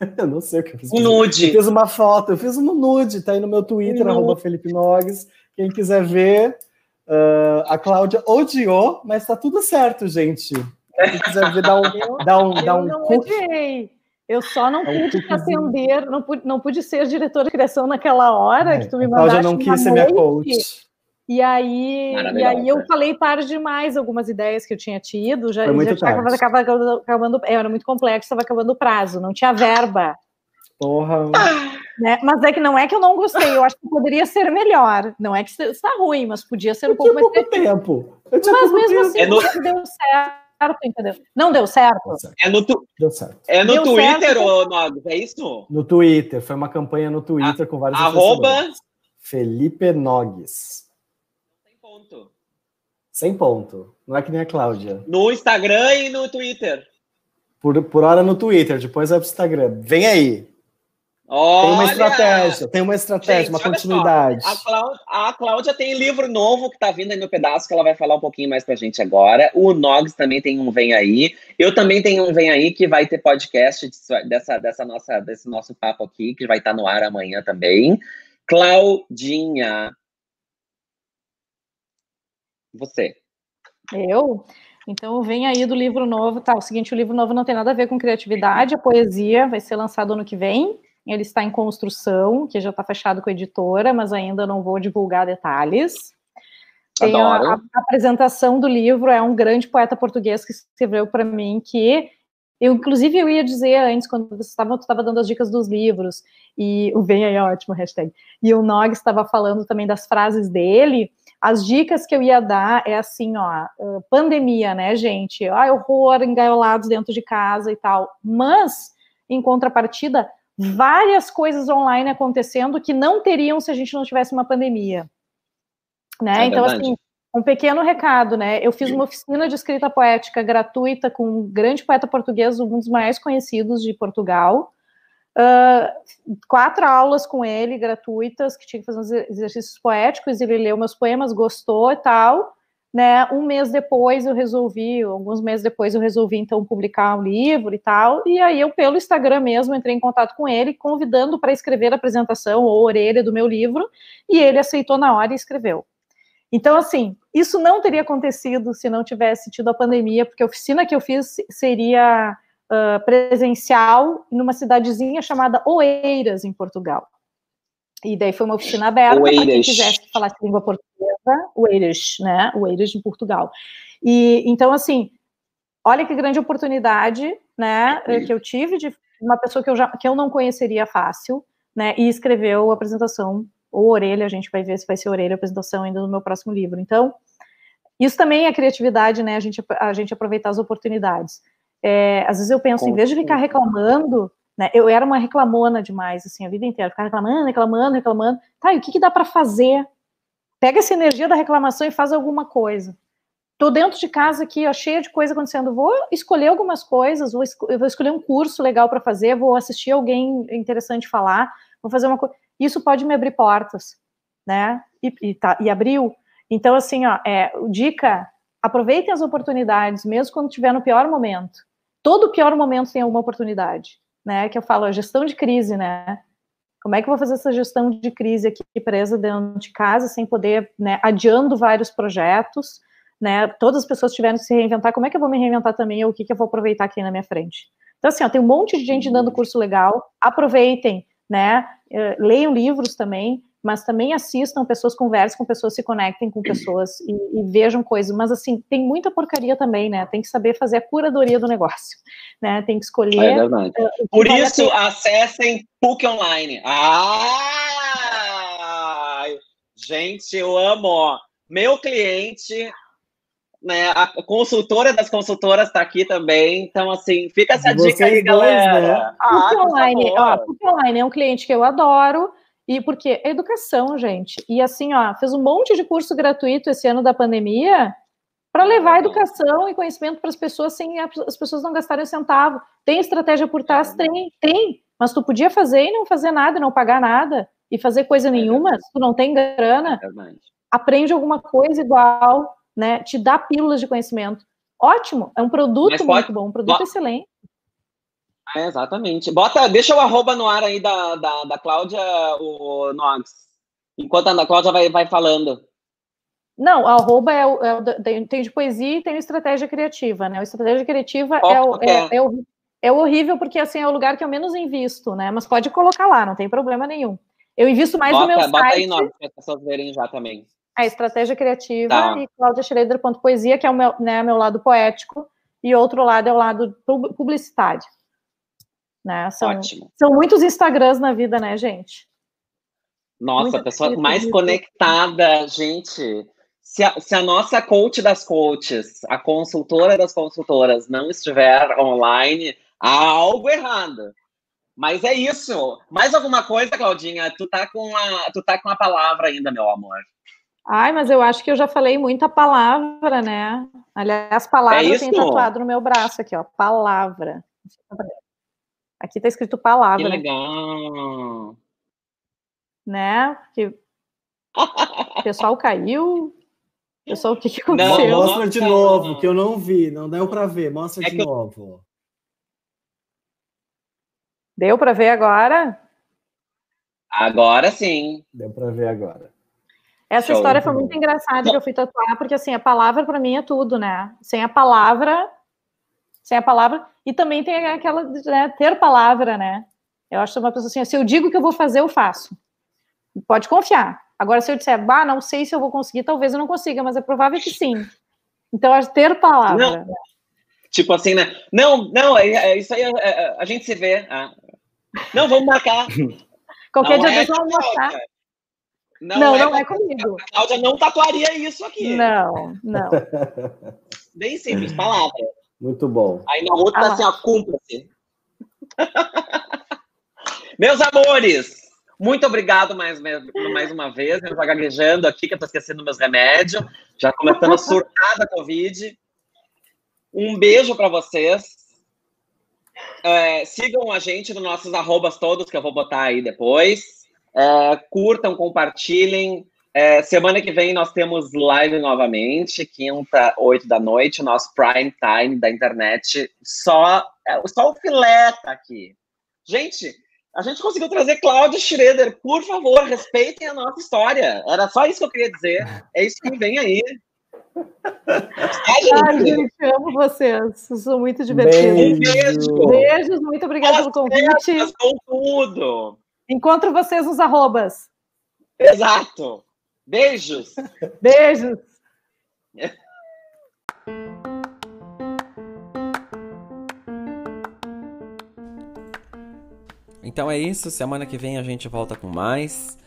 eu não sei o que eu fiz. Um nude. Eu fiz uma foto, eu fiz um nude, tá aí no meu Twitter, um arroba Felipe Nogues. Quem quiser ver, uh, a Cláudia odiou, mas tá tudo certo, gente. Quem quiser ver, dá um. dá um, dá um não odiei. Eu só não é pude um atender, não pude, não pude ser diretora de criação naquela hora é, que tu me mandaste. A Cláudia não quis ser minha coach. E aí, e aí eu falei tarde demais algumas ideias que eu tinha tido, já, já estava acabando, acabando, é, era muito complexo, estava acabando o prazo, não tinha verba. Porra. Né? Mas é que não é que eu não gostei, eu acho que poderia ser melhor. Não é que está ruim, mas podia ser um pouco mais pouco tempo. Mas mesmo assim, é no... deu certo, entendeu? Não deu certo. É no, tu... deu certo. É no deu Twitter, certo. ô Nogs, é isso? No Twitter, foi uma campanha no Twitter a... com vários Arroba... Felipe Nogues. Sem ponto. Não é que nem a Cláudia. No Instagram e no Twitter. Por, por hora no Twitter, depois vai pro Instagram. Vem aí. Olha, tem uma estratégia, tem uma estratégia, gente, uma continuidade. A, Cláudia, a, Cláudia, tem livro novo que tá vindo aí no pedaço, que ela vai falar um pouquinho mais pra gente agora. O Nogs também tem um Vem Aí. Eu também tenho um Vem Aí, que vai ter podcast dessa, dessa nossa, desse nosso papo aqui, que vai estar tá no ar amanhã também. Claudinha. Você. Eu? Então vem aí do livro novo. Tá, o seguinte, o livro novo não tem nada a ver com criatividade, a poesia vai ser lançado ano que vem. Ele está em construção, que já está fechado com a editora, mas ainda não vou divulgar detalhes. Tem a, a, apresentação do livro, é um grande poeta português que escreveu para mim que eu, inclusive, eu ia dizer antes, quando você estava, estava dando as dicas dos livros, e o Vem aí é ótimo, hashtag, e o Nog estava falando também das frases dele, as dicas que eu ia dar é assim, ó, pandemia, né, gente? Ah, horror, engaiolados dentro de casa e tal. Mas, em contrapartida, várias coisas online acontecendo que não teriam se a gente não tivesse uma pandemia. Né? É então, verdade. assim, um pequeno recado, né? Eu fiz uma oficina de escrita poética gratuita com um grande poeta português, um dos mais conhecidos de Portugal. Uh, quatro aulas com ele gratuitas, que tinha que fazer uns exercícios poéticos, ele leu meus poemas, gostou e tal né? Um mês depois eu resolvi, alguns meses depois eu resolvi então publicar um livro e tal, e aí eu pelo Instagram mesmo entrei em contato com ele, convidando para escrever a apresentação ou orelha do meu livro, e ele aceitou na hora e escreveu. Então, assim, isso não teria acontecido se não tivesse tido a pandemia, porque a oficina que eu fiz seria uh, presencial numa cidadezinha chamada Oeiras, em Portugal. E daí foi uma oficina aberta para quem quisesse falar língua portuguesa, o Eiras, né? O Eiras em Portugal. E então, assim, olha que grande oportunidade, né? Que eu tive de uma pessoa que eu, já, que eu não conheceria fácil, né? E escreveu a apresentação, ou orelha, a gente vai ver se vai ser orelha a apresentação ainda no meu próximo livro. Então, isso também é criatividade, né? A gente, a gente aproveitar as oportunidades. É, às vezes eu penso, em vez de ficar reclamando, né? Eu era uma reclamona demais, assim, a vida inteira, ficar reclamando, reclamando, reclamando. Tá, e o que, que dá para fazer? Pega essa energia da reclamação e faz alguma coisa. Tô dentro de casa aqui, ó, cheia de coisa acontecendo. Vou escolher algumas coisas, vou, esco vou escolher um curso legal para fazer, vou assistir alguém interessante falar, vou fazer uma coisa. Isso pode me abrir portas, né? E, e, tá, e abriu. Então, assim, ó, é, dica: aproveitem as oportunidades, mesmo quando estiver no pior momento. Todo pior momento tem alguma oportunidade né? Que eu falo, a gestão de crise, né? Como é que eu vou fazer essa gestão de crise aqui presa dentro de casa, sem poder, né, adiando vários projetos, né? Todas as pessoas tiveram que se reinventar, como é que eu vou me reinventar também, ou o que, que eu vou aproveitar aqui na minha frente? Então, assim, ó, tem um monte de gente dando curso legal, aproveitem, né? Eh, leiam livros também, mas também assistam pessoas, conversem com pessoas, se conectem com pessoas e, e, vejam coisas. Mas, assim, tem muita porcaria também, né? Tem que saber fazer a curadoria do negócio, né? Tem que escolher. É verdade. Uh, Por isso, acessem PUC Online. Ah! Gente, eu amo. Meu cliente, né? A consultora das consultoras está aqui também. Então, assim, fica essa Vocês dica aí, dois, galera. Né? Ah, PUC Online, ó, PUC Online é um cliente que eu adoro e porque é educação, gente. E assim, ó, fez um monte de curso gratuito esse ano da pandemia para levar educação e conhecimento para as pessoas sem as pessoas não gastarem um centavo. Tem estratégia por trás? Tem, tem. Mas tu podia fazer e não fazer nada, não pagar nada e fazer coisa é nenhuma, se tu não tem grana. É aprende alguma coisa igual, né? Te dá pílulas de conhecimento. Ótimo, é um produto pode, muito bom, um produto pode, excelente. É, exatamente. Bota, deixa o arroba no ar aí da, da, da Cláudia, o Nox. Enquanto a Ana Cláudia vai, vai falando. Não, a arroba é, o, é o, tem de poesia e tem estratégia criativa, né? A estratégia criativa oh, é, o, é, é, o, é horrível porque assim é o lugar que eu menos invisto, né? Mas pode colocar lá, não tem problema nenhum. Eu invisto mais bota, no meu bota site. aí, Nox, para as pessoas verem já também. A estratégia criativa tá. e claudiaschroeder.poesia, que é o meu, né, meu lado poético, e outro lado é o lado publicitário. Né? São, Ótimo. são muitos Instagrams na vida, né, gente? Nossa, a pessoa mais conectada, gente. se a, se a nossa coach das coaches, a consultora das consultoras, não estiver online, há algo errado. Mas é isso. Mais alguma coisa, Claudinha? Tu tá com a, tu tá com a palavra ainda, meu amor. Ai, mas eu acho que eu já falei muita palavra, né? Aliás, palavra é tem tatuado no meu braço aqui, ó. Palavra. Aqui tá escrito palavra. Que legal. Né? Porque o pessoal caiu. Pessoal, o que, que aconteceu? Não, mostra de novo, que eu não vi, não deu para ver. Mostra é de novo. Deu para ver agora? Agora sim. Deu para ver agora. Essa Show. história foi muito engraçada que eu fui tatuar, porque assim, a palavra para mim é tudo, né? Sem a palavra, sem a palavra, e também tem aquela, né, ter palavra, né? Eu acho uma pessoa assim, se eu digo que eu vou fazer, eu faço. Pode confiar. Agora, se eu disser, bah, não sei se eu vou conseguir, talvez eu não consiga, mas é provável que sim. Então, é ter palavra. Não. Tipo assim, né? Não, não, é, é isso aí, é, é, a gente se vê. Ah. Não, vamos marcar. Qualquer não dia é vamos mostrar. Não, não, é, não é comigo. A Cláudia não tatuaria isso aqui. Não, não. Bem simples, palavra. Muito bom. Aí na outra, ah, assim, ó, cumpra-se. Meus amores, muito obrigado mais, mais uma vez. Eu tô gaguejando aqui, que eu tô esquecendo meus remédios. Já começando a surtar da Covid. Um beijo para vocês. É, sigam a gente nos nossos arrobas todos, que eu vou botar aí depois. É, curtam, compartilhem. É, semana que vem nós temos live novamente, quinta, oito da noite, nosso prime time da internet. Só, é, só o filé tá aqui. Gente, a gente conseguiu trazer Cláudia Schroeder. Por favor, respeitem a nossa história. Era só isso que eu queria dizer. É isso que vem aí. Ai, gente, amo vocês. Sou muito divertido. Um beijo. Beijos, muito obrigada pelo convite. Com tudo. Encontro vocês nos arrobas. Exato. Beijos. Beijos. Então é isso. Semana que vem a gente volta com mais.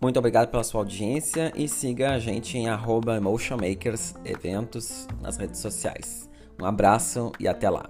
Muito obrigado pela sua audiência e siga a gente em arroba Eventos nas redes sociais. Um abraço e até lá.